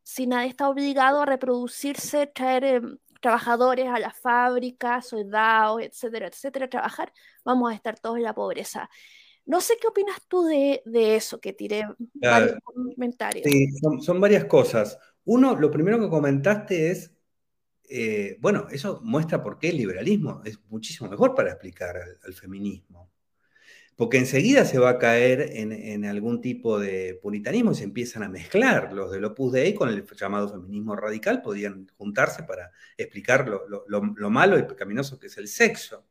si nadie está obligado a reproducirse, traer em, trabajadores a las fábricas, soldados, etcétera, etcétera, a trabajar, vamos a estar todos en la pobreza. No sé qué opinas tú de, eso, que tiré varios comentarios. Sí, son, varias cosas. Uno, lo primero que comentaste es, eh, bueno, eso muestra por qué el liberalismo es muchísimo mejor para explicar al, feminismo. Porque enseguida se va a caer en, algún tipo de puritanismo y se empiezan a mezclar. Los del Opus Dei con el llamado feminismo radical podían juntarse para explicar lo, malo y pecaminoso que es el sexo,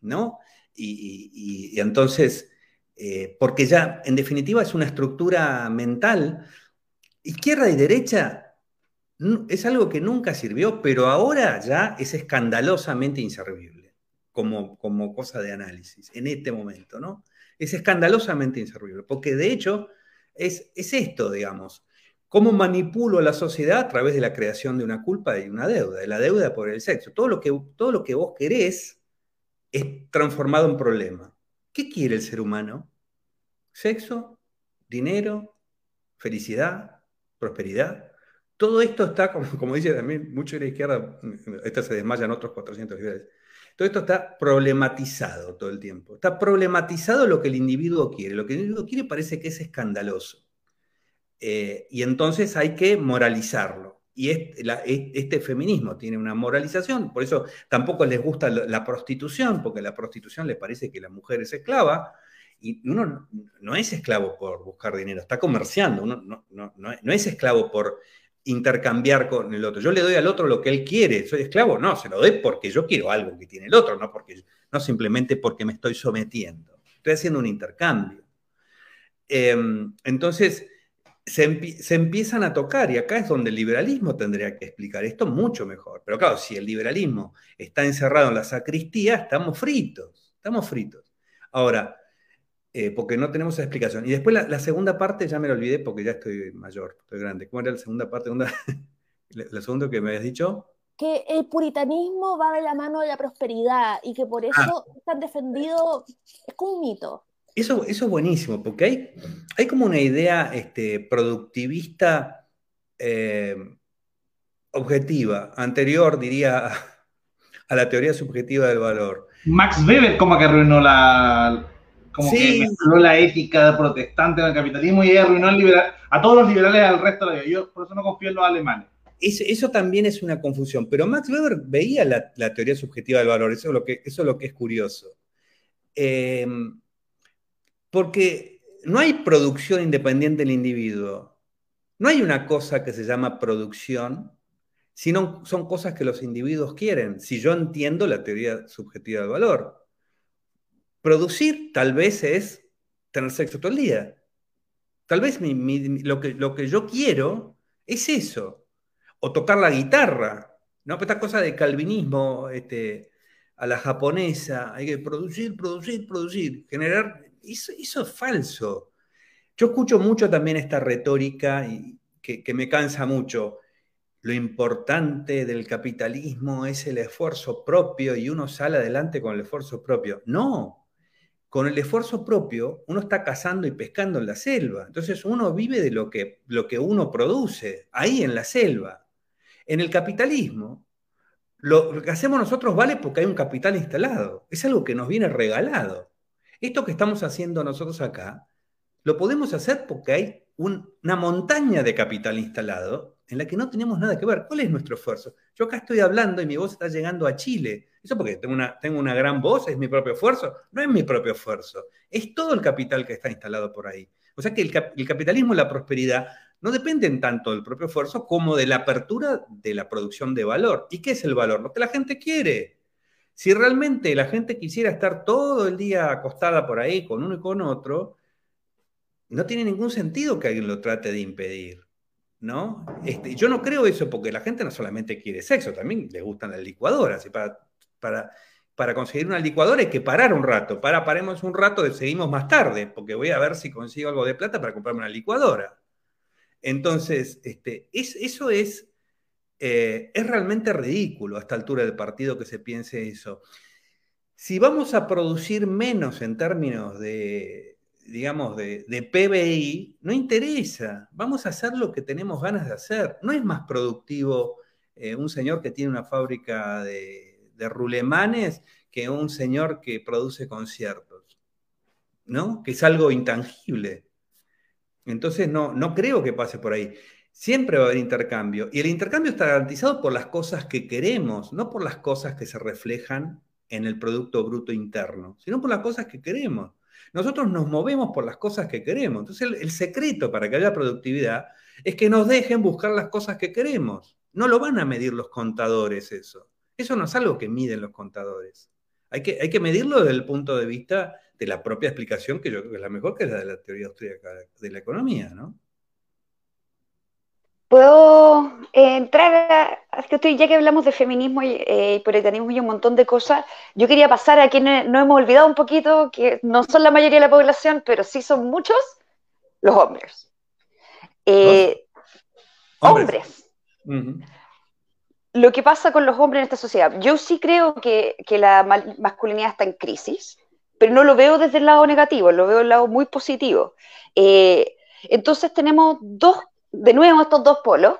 ¿no? y entonces eh, porque ya, en definitiva, es una estructura mental. Izquierda y derecha es algo que nunca sirvió, pero ahora ya es escandalosamente inservible como, como cosa de análisis, en este momento, ¿no? Es escandalosamente inservible, porque de hecho es, es esto, digamos, cómo manipulo a la sociedad a través de la creación de una culpa y una deuda, de la deuda por el sexo. Todo lo que, todo lo que vos querés es transformado en problema. ¿Qué quiere el ser humano? Sexo, dinero, felicidad, prosperidad. Todo esto está, como, dice también mucho de la izquierda, esta se desmayan otros 400 niveles. Todo esto está problematizado todo el tiempo. Está problematizado lo que el individuo quiere. Lo que el individuo quiere parece que es escandaloso. Eh, y entonces hay que moralizarlo. Y este, feminismo tiene una moralización, por eso tampoco les gusta la, prostitución, porque la prostitución les parece que la mujer es esclava, y uno no, es esclavo por buscar dinero, está comerciando, uno no, es esclavo por intercambiar con el otro. Yo le doy al otro lo que él quiere, soy esclavo, no, se lo doy porque yo quiero algo que tiene el otro, no, porque, no simplemente porque me estoy sometiendo. estoy haciendo un intercambio. Em, entonces, se, empiezan a tocar y acá es donde el liberalismo tendría que explicar esto mucho mejor. Pero claro, si el liberalismo está encerrado en la sacristía, estamos fritos, estamos fritos. Ahora, eh, porque no tenemos esa explicación. Y después la, segunda parte ya me la olvidé porque ya estoy mayor, estoy grande. ¿Cómo era la segunda parte? ¿La segunda que me habías dicho? Que el puritanismo va de la mano de la prosperidad y que por ah. eso están defendido, es como un mito. Eso, eso es buenísimo, porque hay, hay como una idea este, productivista eh, objetiva, anterior, diría, a la teoría subjetiva del valor. Max Weber como que arruinó la, como que la ética protestante del capitalismo y arruinó a todos los liberales al resto de la vida. Yo por eso no confío en los alemanes. Eso, también es una confusión, pero Max Weber veía la, teoría subjetiva del valor, eso es lo que, eso es, lo que es curioso. Eh, porque no hay producción independiente del individuo. No hay una cosa que se llama producción, sino son cosas que los individuos quieren, si yo entiendo la teoría subjetiva del valor. Producir tal vez es tener sexo todo el día. Tal vez lo, que, lo, que, yo quiero es eso. O tocar la guitarra. ¿no? Esta cosa de calvinismo este, a la japonesa, hay que producir, producir, producir, generar eso, es falso. Yo escucho mucho también esta retórica y que, me cansa mucho. Lo importante del capitalismo es el esfuerzo propio y uno sale adelante con el esfuerzo propio. No, con el esfuerzo propio uno está cazando y pescando en la selva. Entonces uno vive de lo que, lo que uno produce, ahí en la selva. En el capitalismo, lo que hacemos nosotros vale porque hay un capital instalado. Es algo que nos viene regalado. Esto que estamos haciendo nosotros acá, lo podemos hacer porque hay una montaña de capital instalado en la que no tenemos nada que ver. ¿Cuál es nuestro esfuerzo? Yo acá estoy hablando y mi voz está llegando a Chile. Eso porque tengo una, tengo una gran voz, es mi propio esfuerzo. No es mi propio esfuerzo, es todo el capital que está instalado por ahí. O sea que el, capitalismo y la prosperidad no dependen tanto del propio esfuerzo como de la apertura de la producción de valor. ¿Y qué es el valor? Lo que la gente quiere. Si realmente la gente quisiera estar todo el día acostada por ahí con uno y con otro, no tiene ningún sentido que alguien lo trate de impedir. ¿no? Este, yo no creo eso porque la gente no solamente quiere sexo, también le gustan las licuadoras. Para, para conseguir una licuadora hay que parar un rato. Para, paremos un rato, seguimos más tarde, porque voy a ver si consigo algo de plata para comprarme una licuadora. Entonces, este, es, eso es eh, es realmente ridículo a esta altura del partido que se piense eso. Si vamos a producir menos en términos de, digamos, de, PBI, no interesa. Vamos a hacer lo que tenemos ganas de hacer. No es más productivo eh, un señor que tiene una fábrica de, de rulemanes que un señor que produce conciertos, ¿no? Que es algo intangible. Entonces, no, no creo que pase por ahí. Siempre va a haber intercambio. Y el intercambio está garantizado por las cosas que queremos, no por las cosas que se reflejan en el Producto Bruto Interno, sino por las cosas que queremos. Nosotros nos movemos por las cosas que queremos. Entonces el, secreto para que haya productividad es que nos dejen buscar las cosas que queremos. No lo van a medir los contadores eso. Eso no es algo que miden los contadores. Hay que, hay que medirlo desde el punto de vista de la propia explicación, que yo creo que es la mejor, que es la de la teoría austríaca de la economía, ¿no? Puedo eh, entrar a, ya que hablamos de feminismo y, eh, y un montón de cosas, yo quería pasar a quienes no hemos olvidado un poquito, que no son la mayoría de la población, pero sí son muchos, los hombres. Eh, hombres. Lo que pasa con los hombres en esta sociedad. Yo sí creo que, que la masculinidad está en crisis, pero no lo veo desde el lado negativo, lo veo del lado muy positivo. Eh, entonces tenemos dos de nuevo estos dos polos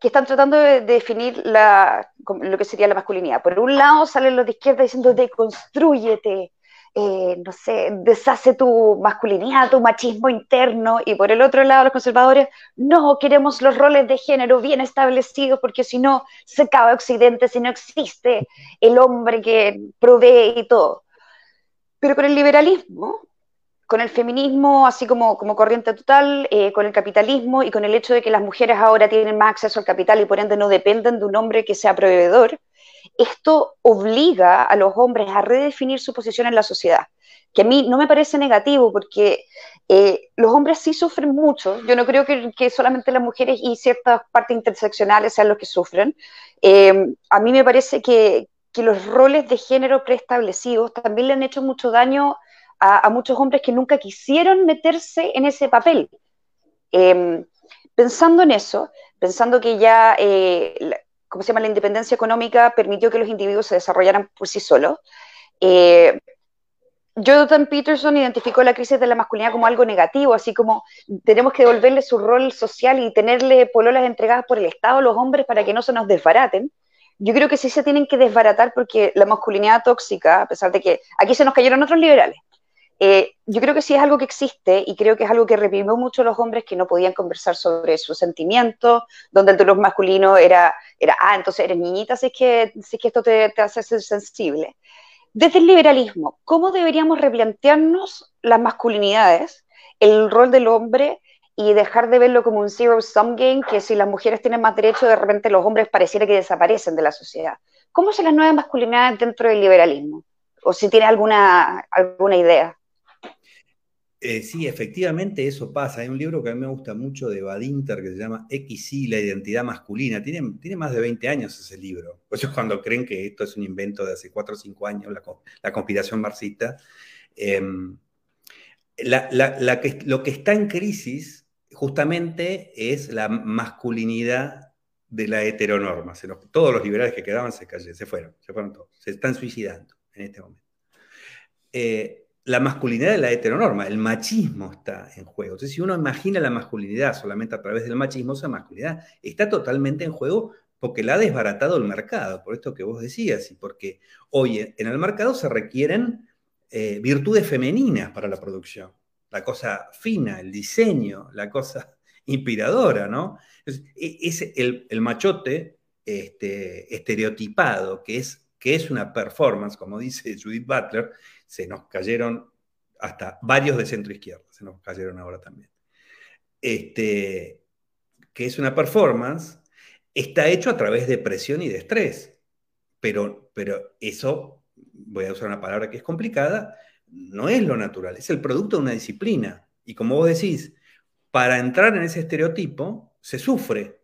que están tratando de, definir lo que sería la masculinidad. Por un lado salen los de izquierda diciendo deconstrúyete, eh, no sé, deshace tu masculinidad, tu machismo interno, y por el otro lado los conservadores, no, queremos los roles de género bien establecidos porque si no se acaba Occidente, si no existe el hombre que provee y todo. Pero con el liberalismo con el feminismo, así como, como corriente total, eh, con el capitalismo y con el hecho de que las mujeres ahora tienen más acceso al capital y por ende no dependen de un hombre que sea proveedor, esto obliga a los hombres a redefinir su posición en la sociedad. que a mí no me parece negativo porque eh, los hombres sí sufren mucho. Yo no creo que, solamente las mujeres y ciertas partes interseccionales sean los que sufren. Eh, a mí me parece que, los roles de género preestablecidos también le han hecho mucho daño a, muchos hombres que nunca quisieron meterse en ese papel. Eh, pensando en eso, pensando que ya, ¿cómo se llama? La independencia económica permitió que los individuos se desarrollaran por sí solos. Jonathan Peterson identificó la crisis de la masculinidad como algo negativo, así como tenemos que devolverle su rol social y tenerle pololas entregadas por el Estado a los hombres para que no se nos desbaraten. Yo creo que sí se tienen que desbaratar porque la masculinidad tóxica, a pesar de que aquí se nos cayeron otros liberales, eh, yo creo que sí es algo que existe y creo que es algo que reprimió mucho los hombres que no podían conversar sobre sus sentimientos, donde el dolor masculino era, era ah, entonces eres niñita, si es que, si que esto te, te hace ser sensible. Desde el liberalismo, ¿cómo deberíamos replantearnos las masculinidades, el rol del hombre y dejar de verlo como un zero-sum game, que si las mujeres tienen más derecho, de repente los hombres pareciera que desaparecen de la sociedad? ¿Cómo son las nuevas masculinidades dentro del liberalismo? O si tiene alguna, alguna idea. Eh, sí, efectivamente eso pasa. Hay un libro que a mí me gusta mucho de Badinter que se llama XY, la identidad masculina. Tiene, más de 20 años ese libro. Por eso cuando creen que esto es un invento de hace 4 o 5 años, la, conspiración marxista. Em, lo que está en crisis justamente es la masculinidad de la heteronorma. todos los liberales que quedaban se, cayeron, se fueron, se fueron todos. Se están suicidando en este momento. Eh, la masculinidad de la heteronorma, el machismo está en juego. Si uno imagina la masculinidad solamente a través del machismo, esa masculinidad está totalmente en juego porque la ha desbaratado el mercado, por esto que vos decías, y porque hoy en el mercado se requieren eh, virtudes femeninas para la producción. La cosa fina, el diseño, la cosa inspiradora, ¿no? E, es el, machote este, estereotipado, que es, que es una performance, como dice Judith Butler, se nos cayeron hasta varios de centro izquierda, se nos cayeron ahora también. Este, que es una performance, está hecho a través de presión y de estrés. Pero, pero eso, voy a usar una palabra que es complicada, no es lo natural, es el producto de una disciplina. Y como vos decís, para entrar en ese estereotipo se sufre.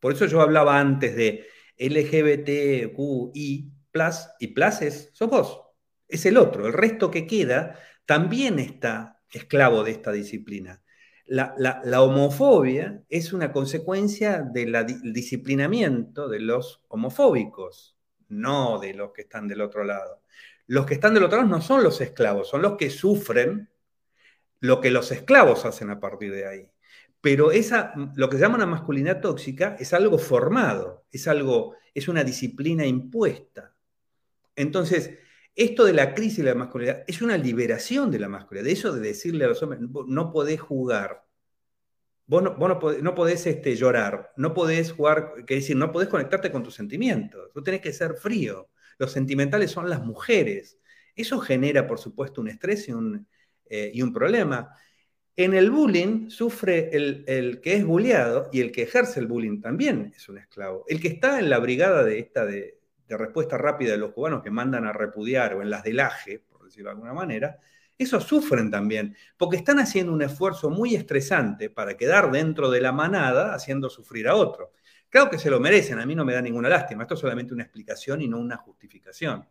Por eso yo hablaba antes de LGBTQI, y plus es, sos vos es el otro. El resto que queda también está esclavo de esta disciplina. La, homofobia es una consecuencia del disciplinamiento de los homofóbicos, no de los que están del otro lado. Los que están del otro lado no son los esclavos, son los que sufren lo que los esclavos hacen a partir de ahí. Pero esa, lo que se llama una masculinidad tóxica es algo formado, es algo, es una disciplina impuesta. Entonces, esto de la crisis de la masculinidad es una liberación de la masculinidad, de eso de decirle a los hombres, no podés jugar, vos no, podés, este, llorar, no podés jugar, que decir, no podés conectarte con tus sentimientos, tú tenés que ser frío, los sentimentales son las mujeres. Eso genera, por supuesto, un estrés y un, eh, problema. En el bullying sufre el, el, que es bulleado y el que ejerce el bullying también es un esclavo. El que está en la brigada de esta de, de respuesta rápida de los cubanos que mandan a repudiar o en las del AGE, por decirlo de alguna manera, esos sufren también, porque están haciendo un esfuerzo muy estresante para quedar dentro de la manada haciendo sufrir a otro. Claro que se lo merecen, a mí no me da ninguna lástima, esto es solamente una explicación y no una justificación.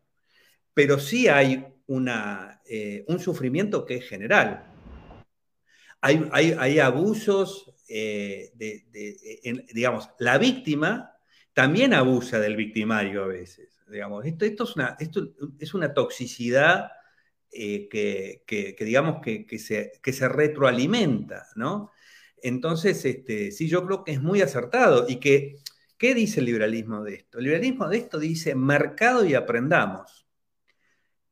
Pero sí hay una, eh, un sufrimiento que es general. Hay, abusos, eh, de, digamos, la víctima también abusa del victimario a veces. Digamos. Esto, es, una, esto es una toxicidad eh, que, digamos, que, se, que se retroalimenta, ¿no? Entonces, este, sí, yo creo que es muy acertado. ¿Y que, qué dice el liberalismo de esto? El liberalismo de esto dice mercado y aprendamos,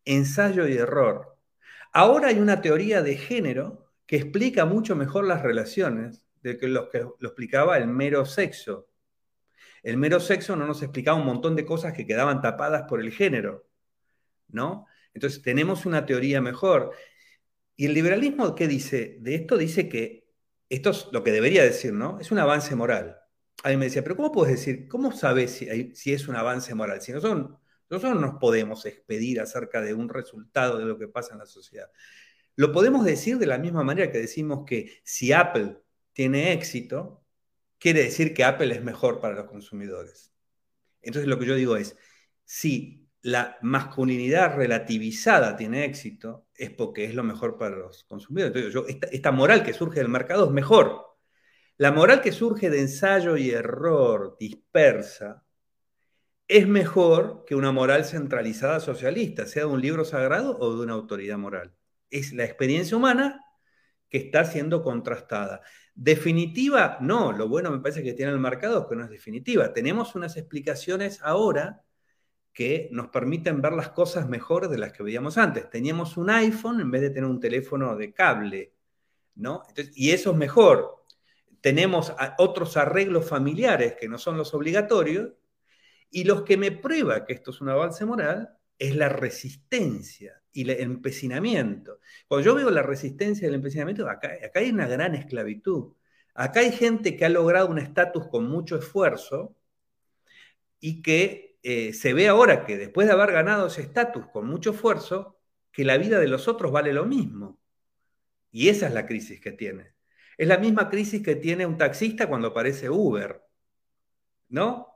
ensayo y error. Ahora hay una teoría de género que explica mucho mejor las relaciones de que lo que lo explicaba el mero sexo el mero sexo no nos explicaba un montón de cosas que quedaban tapadas por el género, ¿no? Entonces tenemos una teoría mejor. ¿Y el liberalismo qué dice? De esto dice que, esto es lo que debería decir, ¿no? Es un avance moral. Alguien me decía, pero ¿cómo puedes decir, cómo sabes si, es un avance moral? Si Nosotros no nos podemos expedir acerca de un resultado de lo que pasa en la sociedad. Lo podemos decir de la misma manera que decimos que si Apple tiene éxito, quiere decir que Apple es mejor para los consumidores. Entonces lo que yo digo es, si la masculinidad relativizada tiene éxito, es porque es lo mejor para los consumidores. Entonces yo, esta, esta moral que surge del mercado es mejor. La moral que surge de ensayo y error dispersa es mejor que una moral centralizada socialista, sea de un libro sagrado o de una autoridad moral. Es la experiencia humana que está siendo contrastada. Definitiva, no, lo bueno me parece que tiene el mercado es que no es definitiva. Tenemos unas explicaciones ahora que nos permiten ver las cosas mejor de las que veíamos antes. Teníamos un iPhone en vez de tener un teléfono de cable, ¿no? y eso es mejor. Tenemos otros arreglos familiares que no son los obligatorios, y los que me prueba que esto es un avance moral es la resistencia y el empecinamiento. Cuando yo veo la resistencia y el empecinamiento, acá, acá hay una gran esclavitud. Acá hay gente que ha logrado un estatus con mucho esfuerzo y que eh, se ve ahora que después de haber ganado ese estatus con mucho esfuerzo, que la vida de los otros vale lo mismo. Y esa es la crisis que tiene. Es la misma crisis que tiene un taxista cuando aparece Uber. ¿No?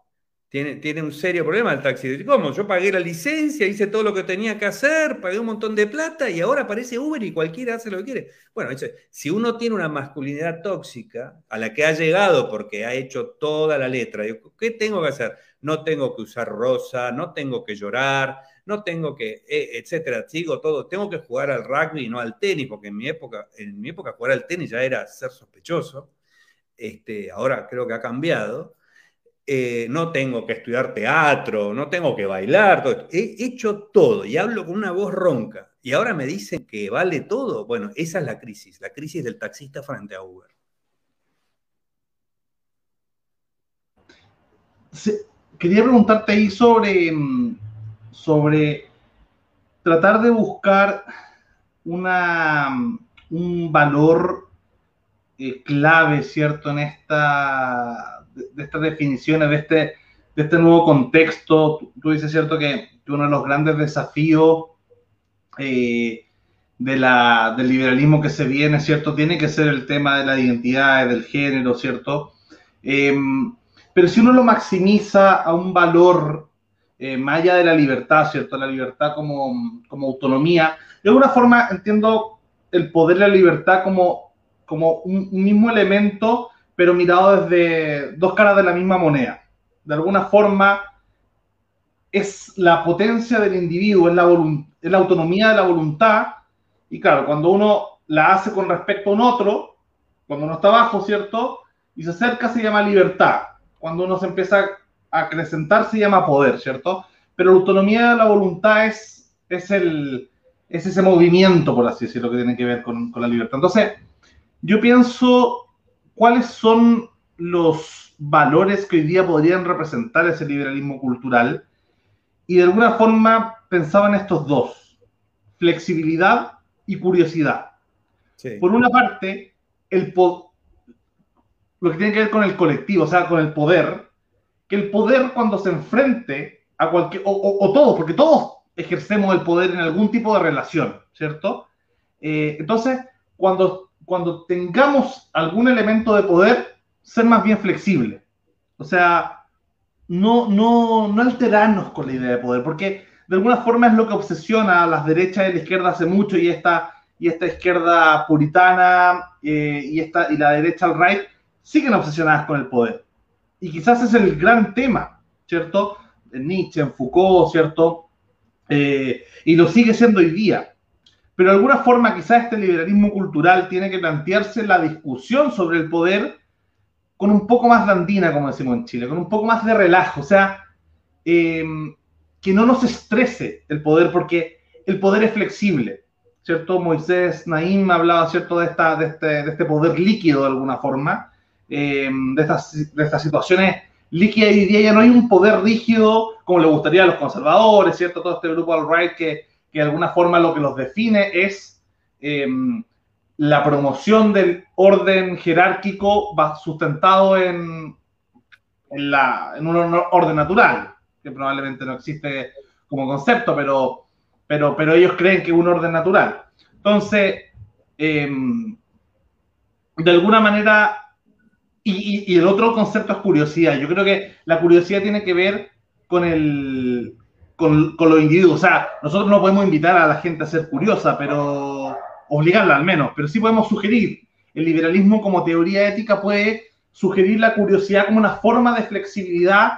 Tiene, un serio problema el taxi. ¿Cómo? Yo pagué la licencia, hice todo lo que tenía que hacer, pagué un montón de plata y ahora aparece Uber y cualquiera hace lo que quiere. Bueno, si uno tiene una masculinidad tóxica a la que ha llegado porque ha hecho toda la letra, ¿qué tengo que hacer? No tengo que usar rosa, no tengo que llorar, no tengo que, eh, etcétera, sigo todo, tengo que jugar al rugby y no al tenis, porque en mi época, en mi época jugar al tenis ya era ser sospechoso. Este, ahora creo que ha cambiado. Eh, no tengo que estudiar teatro, no tengo que bailar, todo he hecho todo y hablo con una voz ronca. Y ahora me dicen que vale todo. Bueno, esa es la crisis, la crisis del taxista frente a Uber. quería preguntarte ahí sobre, mm, sobre tratar de buscar una, mm, un valor eh, clave, ¿cierto? En esta de, estas definiciones, de este, de este nuevo contexto. Tú, dices, ¿cierto?, que, uno de los grandes desafíos eh, de la, del liberalismo que se viene, ¿cierto?, tiene que ser el tema de la identidad, del género, ¿cierto? Em, pero si uno lo maximiza a un valor eh, más allá de la libertad, ¿cierto? La libertad como, como, autonomía. De alguna forma entiendo el poder de la libertad como, como un, mismo elemento pero mirado desde dos caras de la misma moneda. De alguna forma, es la potencia del individuo, es la, la autonomía de la voluntad, y claro, cuando uno la hace con respecto a un otro, cuando uno está abajo, ¿cierto? Y se acerca se llama libertad. Cuando uno se empieza a acrecentar se llama poder, ¿cierto? Pero la autonomía de la voluntad es, es, el, es ese movimiento, por así decirlo, que tiene que ver con, con la libertad. Entonces, yo pienso ¿cuáles son los valores que hoy día podrían representar ese liberalismo cultural? Y de alguna forma pensaba en estos dos, flexibilidad y curiosidad. Por una parte, el lo que tiene que ver con el colectivo, o sea, con el poder, que el poder cuando se enfrente a cualquier, o, o, todos, porque todos ejercemos el poder en algún tipo de relación, ¿cierto? Eh, entonces, cuando cuando tengamos algún elemento de poder, ser más bien flexible. O sea, no, no, no alterarnos con la idea de poder, porque de alguna forma es lo que obsesiona a las derechas y la izquierda hace mucho y esta, y esta izquierda puritana eh, y, esta, y la derecha al right siguen obsesionadas con el poder. Y quizás es el gran tema, ¿cierto? En Nietzsche, en Foucault, ¿cierto? Eh, y lo sigue siendo hoy día. Pero de alguna forma quizás este liberalismo cultural tiene que plantearse la discusión sobre el poder con un poco más dandina, como decimos en Chile, con un poco más de relajo, o sea, em, que no nos estrese el poder, porque el poder es flexible, ¿cierto? Moisés Naim hablaba, ¿cierto?, de, esta, de, este, de este poder líquido de alguna forma, em, de, estas, de estas situaciones líquidas y ya no hay un poder rígido como le gustaría a los conservadores, ¿cierto? Todo este grupo alt-right que que de alguna forma lo que los define es em, la promoción del orden jerárquico sustentado en, en, la, en un orden natural, que probablemente no existe como concepto, pero, pero, pero ellos creen que es un orden natural. Entonces, em, de alguna manera, y, y, el otro concepto es curiosidad. Yo creo que la curiosidad tiene que ver con el, con, con, los individuos. O sea, nosotros no podemos invitar a la gente a ser curiosa, pero obligarla al menos, pero sí podemos sugerir. El liberalismo como teoría ética puede sugerir la curiosidad como una forma de flexibilidad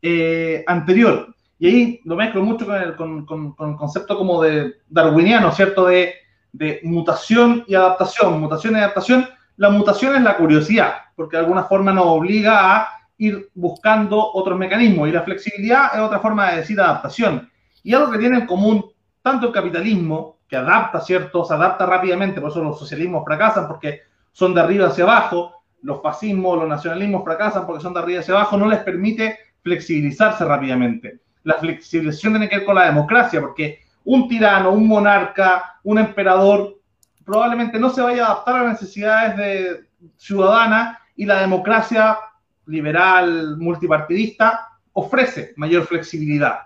eh, anterior. Y ahí lo mezclo mucho con el, con, con, el, concepto como de darwiniano, ¿cierto? De, de mutación y adaptación. Mutación y adaptación. La mutación es la curiosidad, porque de alguna forma nos obliga a ir buscando otros mecanismos. Y la flexibilidad es otra forma de decir adaptación. Y algo que tiene en común tanto el capitalismo, que adapta, ¿cierto? Se adapta rápidamente, por eso los socialismos fracasan, porque son de arriba hacia abajo, los fascismos, los nacionalismos fracasan porque son de arriba hacia abajo, no les permite flexibilizarse rápidamente. La flexibilización tiene que ver con la democracia, porque un tirano, un monarca, un emperador, probablemente no se vaya a adaptar a las necesidades de ciudadanas y la democracia liberal, multipartidista, ofrece mayor flexibilidad.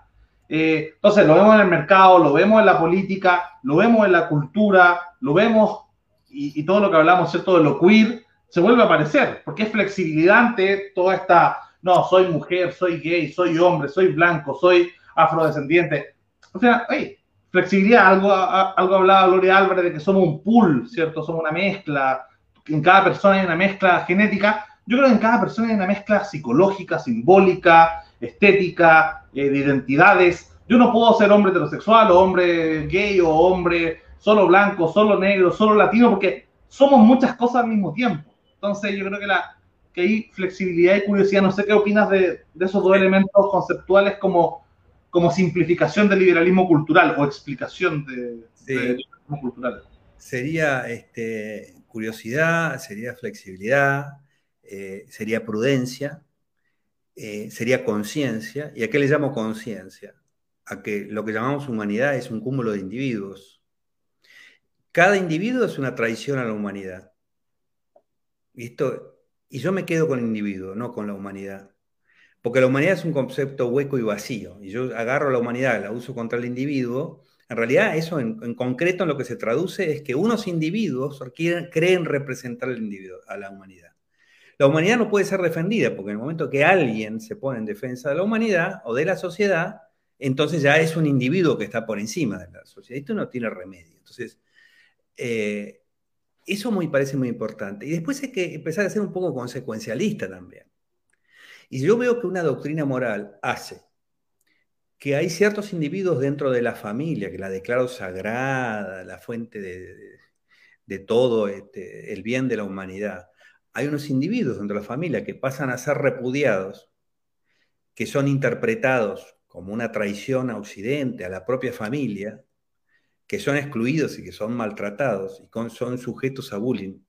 Eh, entonces, lo vemos en el mercado, lo vemos en la política, lo vemos en la cultura, lo vemos y, todo lo que hablamos, ¿cierto?, de lo queer, se vuelve a aparecer, porque es flexibilidad ante toda esta, no, soy mujer, soy gay, soy hombre, soy blanco, soy afrodescendiente. O sea, hey, flexibilidad, algo, algo hablaba Gloria Álvarez de que somos un pool, ¿cierto? Somos una mezcla, en cada persona hay una mezcla genética, yo creo que en cada persona hay una mezcla psicológica, simbólica, estética, eh, de identidades. Yo no puedo ser hombre heterosexual o hombre gay o hombre solo blanco, solo negro, solo latino, porque somos muchas cosas al mismo tiempo. Entonces yo creo que, la, que hay flexibilidad y curiosidad. No sé qué opinas de, de esos dos elementos conceptuales como, como simplificación del liberalismo cultural o explicación de, liberalismo cultural. Sería este, curiosidad, sería flexibilidad, eh, sería prudencia, eh, sería conciencia. ¿Y a qué le llamo conciencia? A que lo que llamamos humanidad es un cúmulo de individuos. Cada individuo es una traición a la humanidad. Y yo me quedo con el individuo, no con la humanidad. Porque la humanidad es un concepto hueco y vacío. Y yo agarro la humanidad, la uso contra el individuo. En realidad, eso en, concreto en lo que se traduce es que unos individuos creen representar al individuo, a la humanidad. La humanidad no puede ser defendida, porque en el momento que alguien se pone en defensa de la humanidad o de la sociedad, entonces ya es un individuo que está por encima de la sociedad. Esto no tiene remedio. Entonces, eh, eso me parece muy importante. Y después hay que empezar a ser un poco consecuencialista también. Y yo veo que una doctrina moral hace que hay ciertos individuos dentro de la familia, que la declaro sagrada, la fuente de, todo este, el bien de la humanidad, hay unos individuos dentro de la familia que pasan a ser repudiados, que son interpretados como una traición a Occidente, a la propia familia, que son excluidos y que son maltratados y son sujetos a bullying.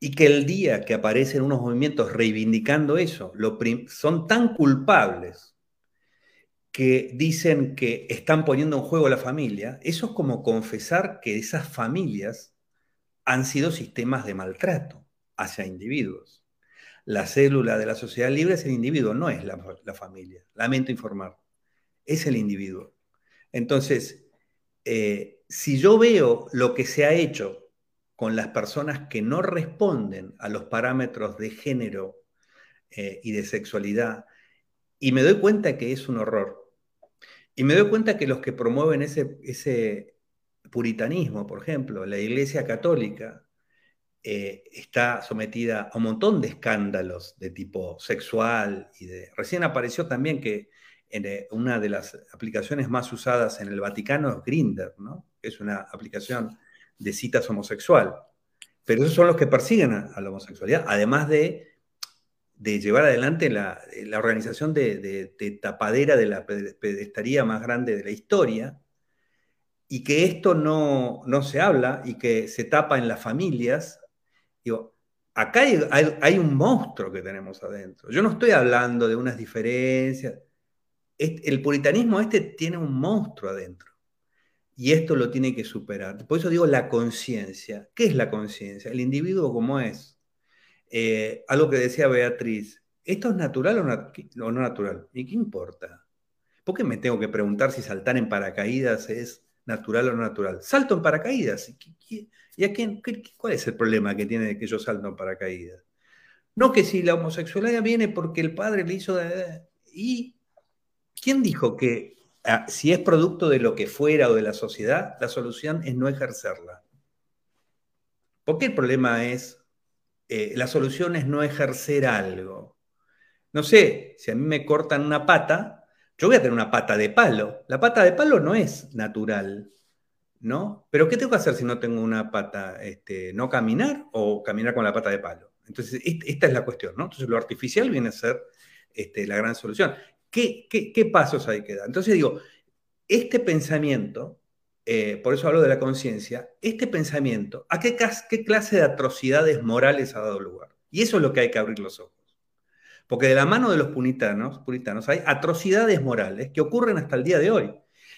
Y que el día que aparecen unos movimientos reivindicando eso, son tan culpables que dicen que están poniendo en juego la familia, eso es como confesar que esas familias han sido sistemas de maltrato hacia individuos. La célula de la sociedad libre es el individuo, no es la, familia. Lamento informar. Es el individuo. Entonces, eh, si yo veo lo que se ha hecho con las personas que no responden a los parámetros de género eh, y de sexualidad, y me doy cuenta que es un horror, y me doy cuenta que los que promueven ese, ese puritanismo, por ejemplo, la Iglesia Católica, eh, está sometida a un montón de escándalos de tipo sexual y de... Recién apareció también que en, eh, una de las aplicaciones más usadas en el Vaticano es Grindr, ¿no? Es una aplicación de citas homosexual. Pero esos son los que persiguen a, la homosexualidad, además de, de llevar adelante la, la organización de, de, tapadera de la pedestaría más grande de la historia, y que esto no, no se habla y que se tapa en las familias Digo, acá hay, un monstruo que tenemos adentro. Yo no estoy hablando de unas diferencias. El puritanismo este tiene un monstruo adentro. Y esto lo tiene que superar. Por eso digo la conciencia. ¿Qué es la conciencia? El individuo como es. Eh, algo que decía Beatriz. ¿Esto es natural o, no natural? ¿Y qué importa? ¿Por qué me tengo que preguntar si saltar en paracaídas es natural o no natural? Salto en paracaídas. ¿Y a quién, cuál es el problema que tiene de que yo salto en paracaídas? No que si la homosexualidad viene porque el padre le hizo... ¿Y quién dijo que ah, si es producto de lo que fuera o de la sociedad, la solución es no ejercerla? ¿Por qué el problema es, eh, la solución es no ejercer algo? No sé, si a mí me cortan una pata, yo voy a tener una pata de palo. La pata de palo no es natural, ¿no? Pero ¿qué tengo que hacer si no tengo una pata? Este, ¿No caminar o caminar con la pata de palo? Entonces, esta es la cuestión, ¿no? Entonces, lo artificial viene a ser este, la gran solución. ¿Qué, pasos hay que dar? Entonces, digo, este pensamiento, eh, por eso hablo de la conciencia, este pensamiento, ¿a qué, qué clase de atrocidades morales ha dado lugar? Y eso es lo que hay que abrir los ojos. Porque de la mano de los puritanos, puritanos hay atrocidades morales que ocurren hasta el día de hoy.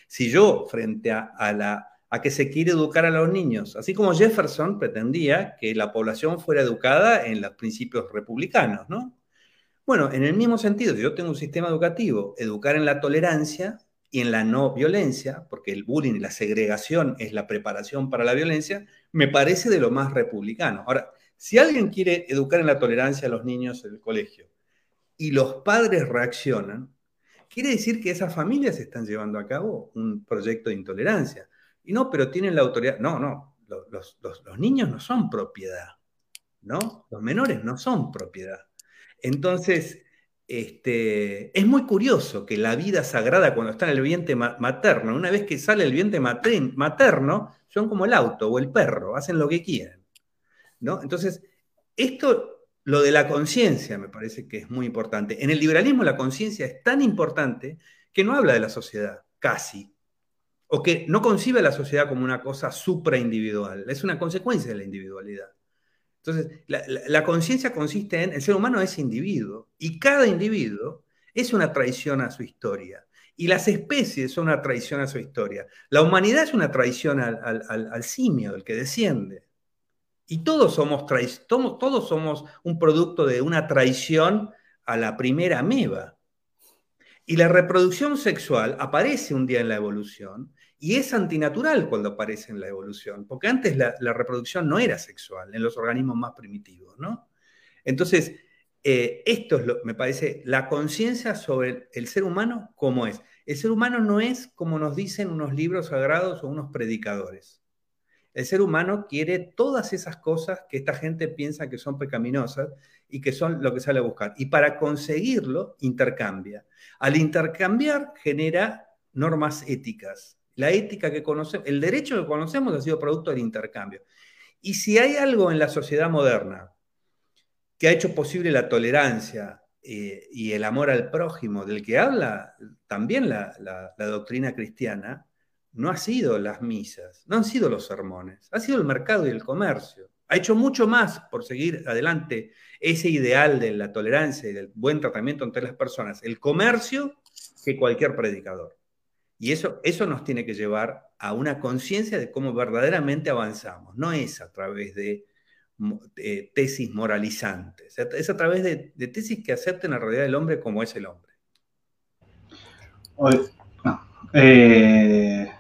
Si yo, frente a, la, a que se quiere educar a los niños, así como Jefferson pretendía que la población fuera educada en los principios republicanos, ¿no? Bueno, en el mismo sentido, si yo tengo un sistema educativo, educar en la tolerancia y en la no violencia, porque el bullying y la segregación es la preparación para la violencia, me parece de lo más republicano. Ahora, si alguien quiere educar en la tolerancia a los niños en el colegio y los padres reaccionan, quiere decir que esas familias están llevando a cabo un proyecto de intolerancia. Y no, pero tienen la autoridad. No, no, los, niños no son propiedad, ¿no? Los menores no son propiedad. Entonces, este, es muy curioso que la vida sagrada cuando está en el vientre materno, una vez que sale el vientre materno, son como el auto o el perro, hacen lo que quieren. ¿no? Entonces, esto lo de la conciencia me parece que es muy importante. En el liberalismo la conciencia es tan importante que no habla de la sociedad, casi. O que no concibe a la sociedad como una cosa supraindividual. Es una consecuencia de la individualidad. Entonces, la, conciencia consiste en, el ser humano es individuo y cada individuo es una traición a su historia. Y las especies son una traición a su historia. La humanidad es una traición al, al simio, el que desciende. Y todos somos, todos somos un producto de una traición a la primera ameba. Y la reproducción sexual aparece un día en la evolución y es antinatural cuando aparece en la evolución, porque antes la, reproducción no era sexual en los organismos más primitivos, ¿no? Entonces, eh, esto es lo me parece la conciencia sobre el ser humano como es. El ser humano no es como nos dicen unos libros sagrados o unos predicadores. El ser humano quiere todas esas cosas que esta gente piensa que son pecaminosas y que son lo que sale a buscar. Y para conseguirlo, intercambia. Al intercambiar, genera normas éticas. La ética que conocemos, el derecho que conocemos ha sido producto del intercambio. Y si hay algo en la sociedad moderna que ha hecho posible la tolerancia eh, y el amor al prójimo, del que habla también la doctrina cristiana, no ha sido las misas, no han sido los sermones, ha sido el mercado y el comercio. Ha hecho mucho más por seguir adelante ese ideal de la tolerancia y del buen tratamiento entre las personas, el comercio, que cualquier predicador. Y eso, eso nos tiene que llevar a una conciencia de cómo verdaderamente avanzamos. No es a través de tesis moralizantes, es a través de, tesis que acepten la realidad del hombre como es el hombre. Eh,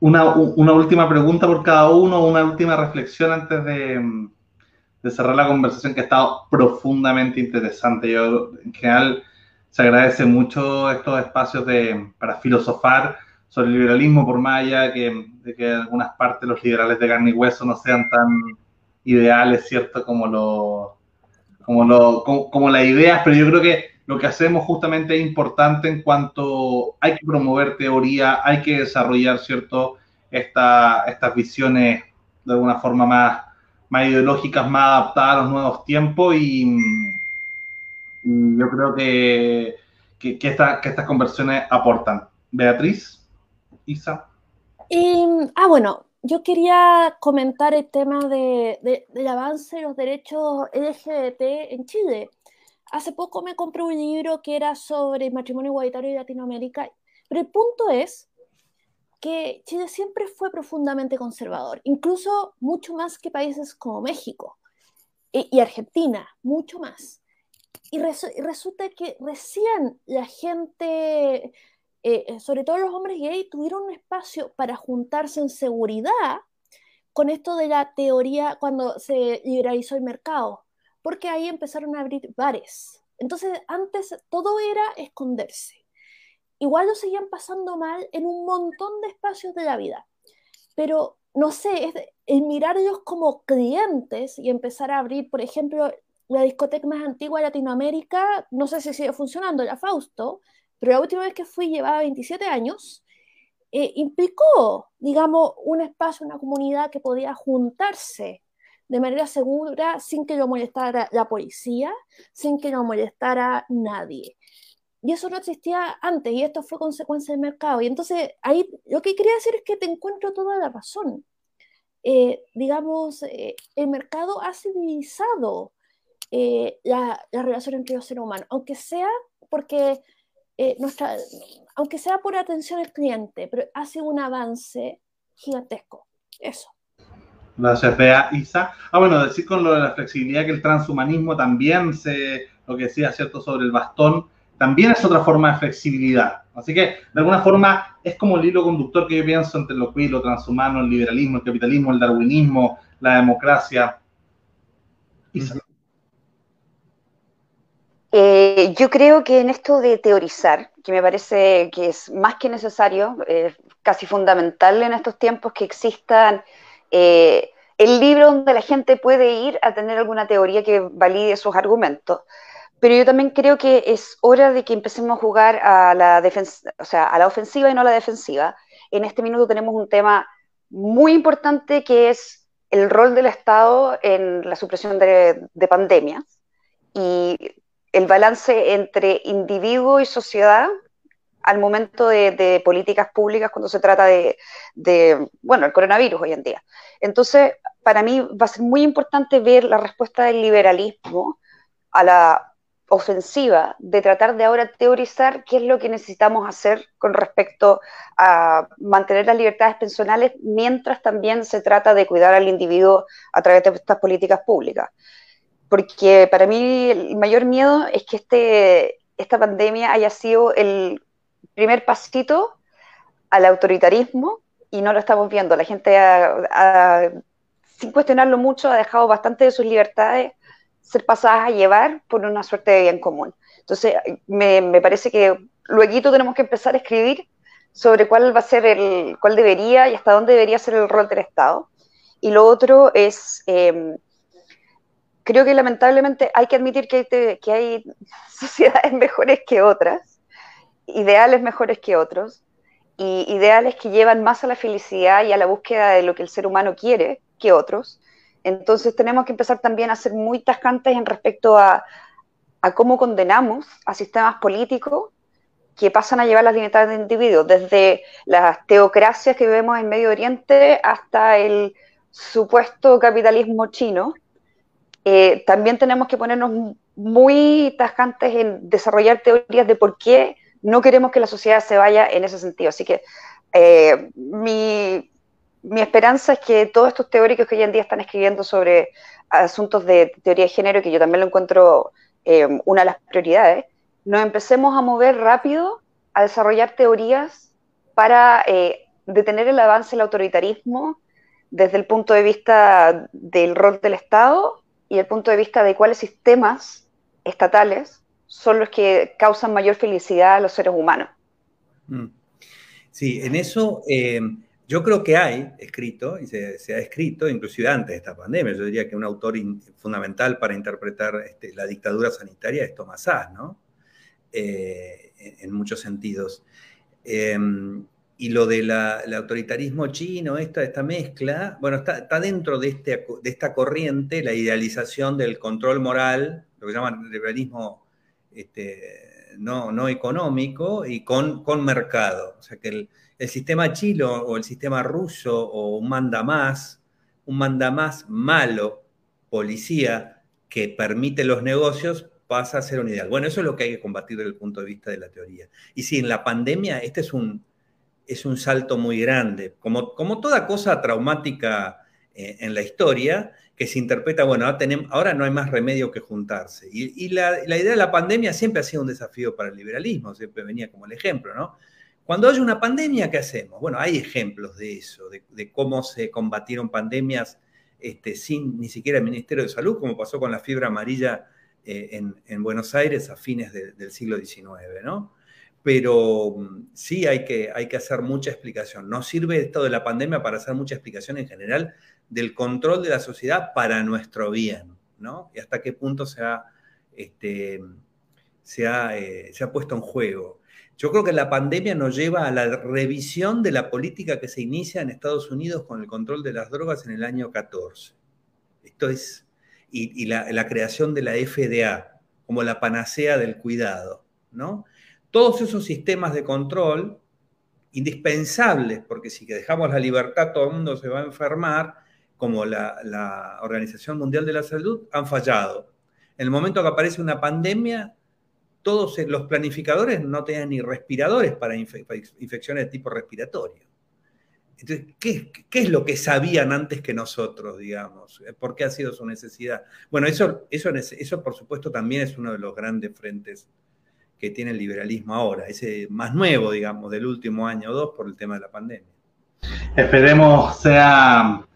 una, última pregunta por cada uno, una última reflexión antes de, cerrar la conversación que ha estado profundamente interesante. Yo, en general, se agradece mucho estos espacios de, para filosofar sobre el liberalismo, por más allá que, que en algunas partes los liberales de carne y hueso no sean tan ideales, ¿cierto? Como, lo, como, lo, como las ideas, pero yo creo que lo que hacemos justamente es importante en cuanto hay que promover teoría, hay que desarrollar, ¿cierto? estas visiones de alguna forma más, más ideológicas, más adaptadas a los nuevos tiempos y, yo creo que, que, estas conversiones aportan. Beatriz, Isa. ah, bueno, yo quería comentar el tema de, del avance de los derechos LGBT en Chile. Hace poco me compré un libro que era sobre matrimonio igualitario en Latinoamérica, pero el punto es que Chile siempre fue profundamente conservador, incluso mucho más que países como México y, Argentina, mucho más. Y, resulta que recién la gente eh, sobre todo los hombres gay, tuvieron un espacio para juntarse en seguridad con esto de la teoría cuando se liberalizó el mercado, porque ahí empezaron a abrir bares. Entonces, antes todo era esconderse. Igual lo seguían pasando mal en un montón de espacios de la vida, pero no sé, es el mirar ellos como clientes y empezar a abrir, por ejemplo, la discoteca más antigua de Latinoamérica, no sé si sigue funcionando, la Fausto, pero la última vez que fui llevaba 27 años, eh, implicó, digamos, un espacio, una comunidad que podía juntarse de manera segura sin que lo molestara la policía, sin que lo molestara nadie. Y eso no existía antes y esto fue consecuencia del mercado. Y entonces ahí lo que quería decir es que te encuentro toda la razón. Eh, digamos, eh, el mercado ha civilizado la, la, relación entre los seres humanos, aunque sea porque eh, nuestra, aunque sea por atención al cliente, pero hace un avance gigantesco. Eso. Gracias, Bea. Isa. Ah, bueno, decir con lo de la flexibilidad que el transhumanismo también se, lo que decía, ¿cierto?, sobre el bastón, también es otra forma de flexibilidad. Así que, de alguna forma, es como el hilo conductor que yo pienso entre lo queer, lo transhumano, el liberalismo, el capitalismo, el darwinismo, la democracia. Isa. Eh, yo creo que en esto de teorizar, que me parece que es más que necesario, eh, casi fundamental en estos tiempos que existan eh, el libro donde la gente puede ir a tener alguna teoría que valide sus argumentos. Pero yo también creo que es hora de que empecemos a jugar a la, o sea, a la ofensiva y no a la defensiva. En este minuto tenemos un tema muy importante que es el rol del Estado en la supresión de, de pandemias. Y el balance entre individuo y sociedad al momento de, políticas públicas cuando se trata de, bueno, el coronavirus hoy en día. Entonces, para mí va a ser muy importante ver la respuesta del liberalismo a la ofensiva de tratar de ahora teorizar qué es lo que necesitamos hacer con respecto a mantener las libertades personales mientras también se trata de cuidar al individuo a través de estas políticas públicas porque para mí el mayor miedo es que este, esta pandemia haya sido el primer pasito al autoritarismo y no lo estamos viendo. La gente, sin cuestionarlo mucho, ha dejado bastante de sus libertades ser pasadas a llevar por una suerte de bien común. Entonces, me, me parece que luego tenemos que empezar a escribir sobre cuál va a ser el, cuál debería y hasta dónde debería ser el rol del Estado. Y lo otro es eh, creo que lamentablemente hay que admitir que hay, sociedades mejores que otras, ideales mejores que otros, y ideales que llevan más a la felicidad y a la búsqueda de lo que el ser humano quiere que otros. Entonces tenemos que empezar también a ser muy tascantes en respecto a, cómo condenamos a sistemas políticos que pasan a llevar las libertades de individuos, desde las teocracias que vemos en Medio Oriente hasta el supuesto capitalismo chino, eh, también tenemos que ponernos muy tajantes en desarrollar teorías de por qué no queremos que la sociedad se vaya en ese sentido. Así que eh, mi, esperanza es que todos estos teóricos que hoy en día están escribiendo sobre asuntos de teoría de género, que yo también lo encuentro eh, una de las prioridades, nos empecemos a mover rápido a desarrollar teorías para detener el avance del autoritarismo desde el punto de vista del rol del Estado y el punto de vista de cuáles sistemas estatales son los que causan mayor felicidad a los seres humanos. Mm. Sí, en eso eh, yo creo que hay escrito, y se, ha escrito inclusive antes de esta pandemia, yo diría que un autor fundamental para interpretar este, la dictadura sanitaria es Tomás Sá, ¿no? Eh, en, muchos sentidos. Em, y lo del autoritarismo chino, esta, esta mezcla, bueno, está, dentro de, este, de esta corriente la idealización del control moral, lo que llaman liberalismo este, no, no, económico y con, con mercado. O sea que el, el, sistema chino o el sistema ruso o un manda más, un manda más malo, policía, que permite los negocios, pasa a ser un ideal. Bueno, eso es lo que hay que combatir desde el punto de vista de la teoría. Y si en la pandemia este es un es un salto muy grande. Como, como toda cosa traumática eh, en la historia, que se interpreta, bueno, ahora, tenemos, ahora no hay más remedio que juntarse. Y, la, idea de la pandemia siempre ha sido un desafío para el liberalismo, siempre venía como el ejemplo, ¿no? Cuando hay una pandemia, ¿qué hacemos? Bueno, hay ejemplos de eso, de, cómo se combatieron pandemias este, sin ni siquiera el Ministerio de Salud, como pasó con la fiebre amarilla eh, en, Buenos Aires a fines del siglo XIX, ¿no? Pero mm, sí hay que, hay que hacer mucha explicación. No sirve esto de la pandemia para hacer mucha explicación en general del control de la sociedad para nuestro bien, ¿no? Y hasta qué punto se ha, este, eh, se ha puesto en juego. Yo creo que la pandemia nos lleva a la revisión de la política que se inicia en Estados Unidos con el control de las drogas en el año 14. Esto es, y, la, creación de la FDA como la panacea del cuidado, ¿no? Todos esos sistemas de control indispensables, porque si dejamos la libertad todo el mundo se va a enfermar, como la, la Organización Mundial de la Salud, han fallado. En el momento que aparece una pandemia, todos los planificadores no tenían ni respiradores para infecciones de tipo respiratorio. Entonces, ¿qué, es lo que sabían antes que nosotros, digamos? ¿Por qué ha sido su necesidad? Bueno, eso, eso, eso por supuesto también es uno de los grandes frentes que tiene el liberalismo ahora, ese más nuevo, digamos, del último año o dos por el tema de la pandemia. Esperemos sea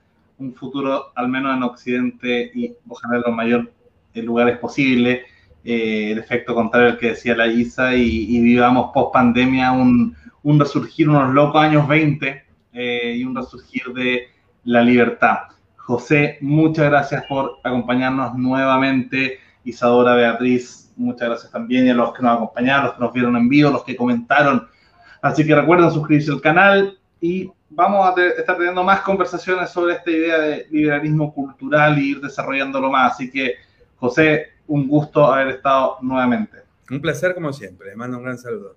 un futuro, al menos en Occidente, y ojalá en los mayores lugares posibles, eh, el efecto contrario al que decía la Isa, y, vivamos post pandemia un, resurgir, unos locos años 20 eh, y un resurgir de la libertad. José, muchas gracias por acompañarnos nuevamente. Isadora, Beatriz, muchas gracias también y a los que nos acompañaron, los que nos vieron en vivo, los que comentaron. Así que recuerden suscribirse al canal y vamos a estar teniendo más conversaciones sobre esta idea de liberalismo cultural y ir desarrollándolo más. Así que, José, un gusto haber estado nuevamente. Un placer como siempre. Les mando un gran saludo.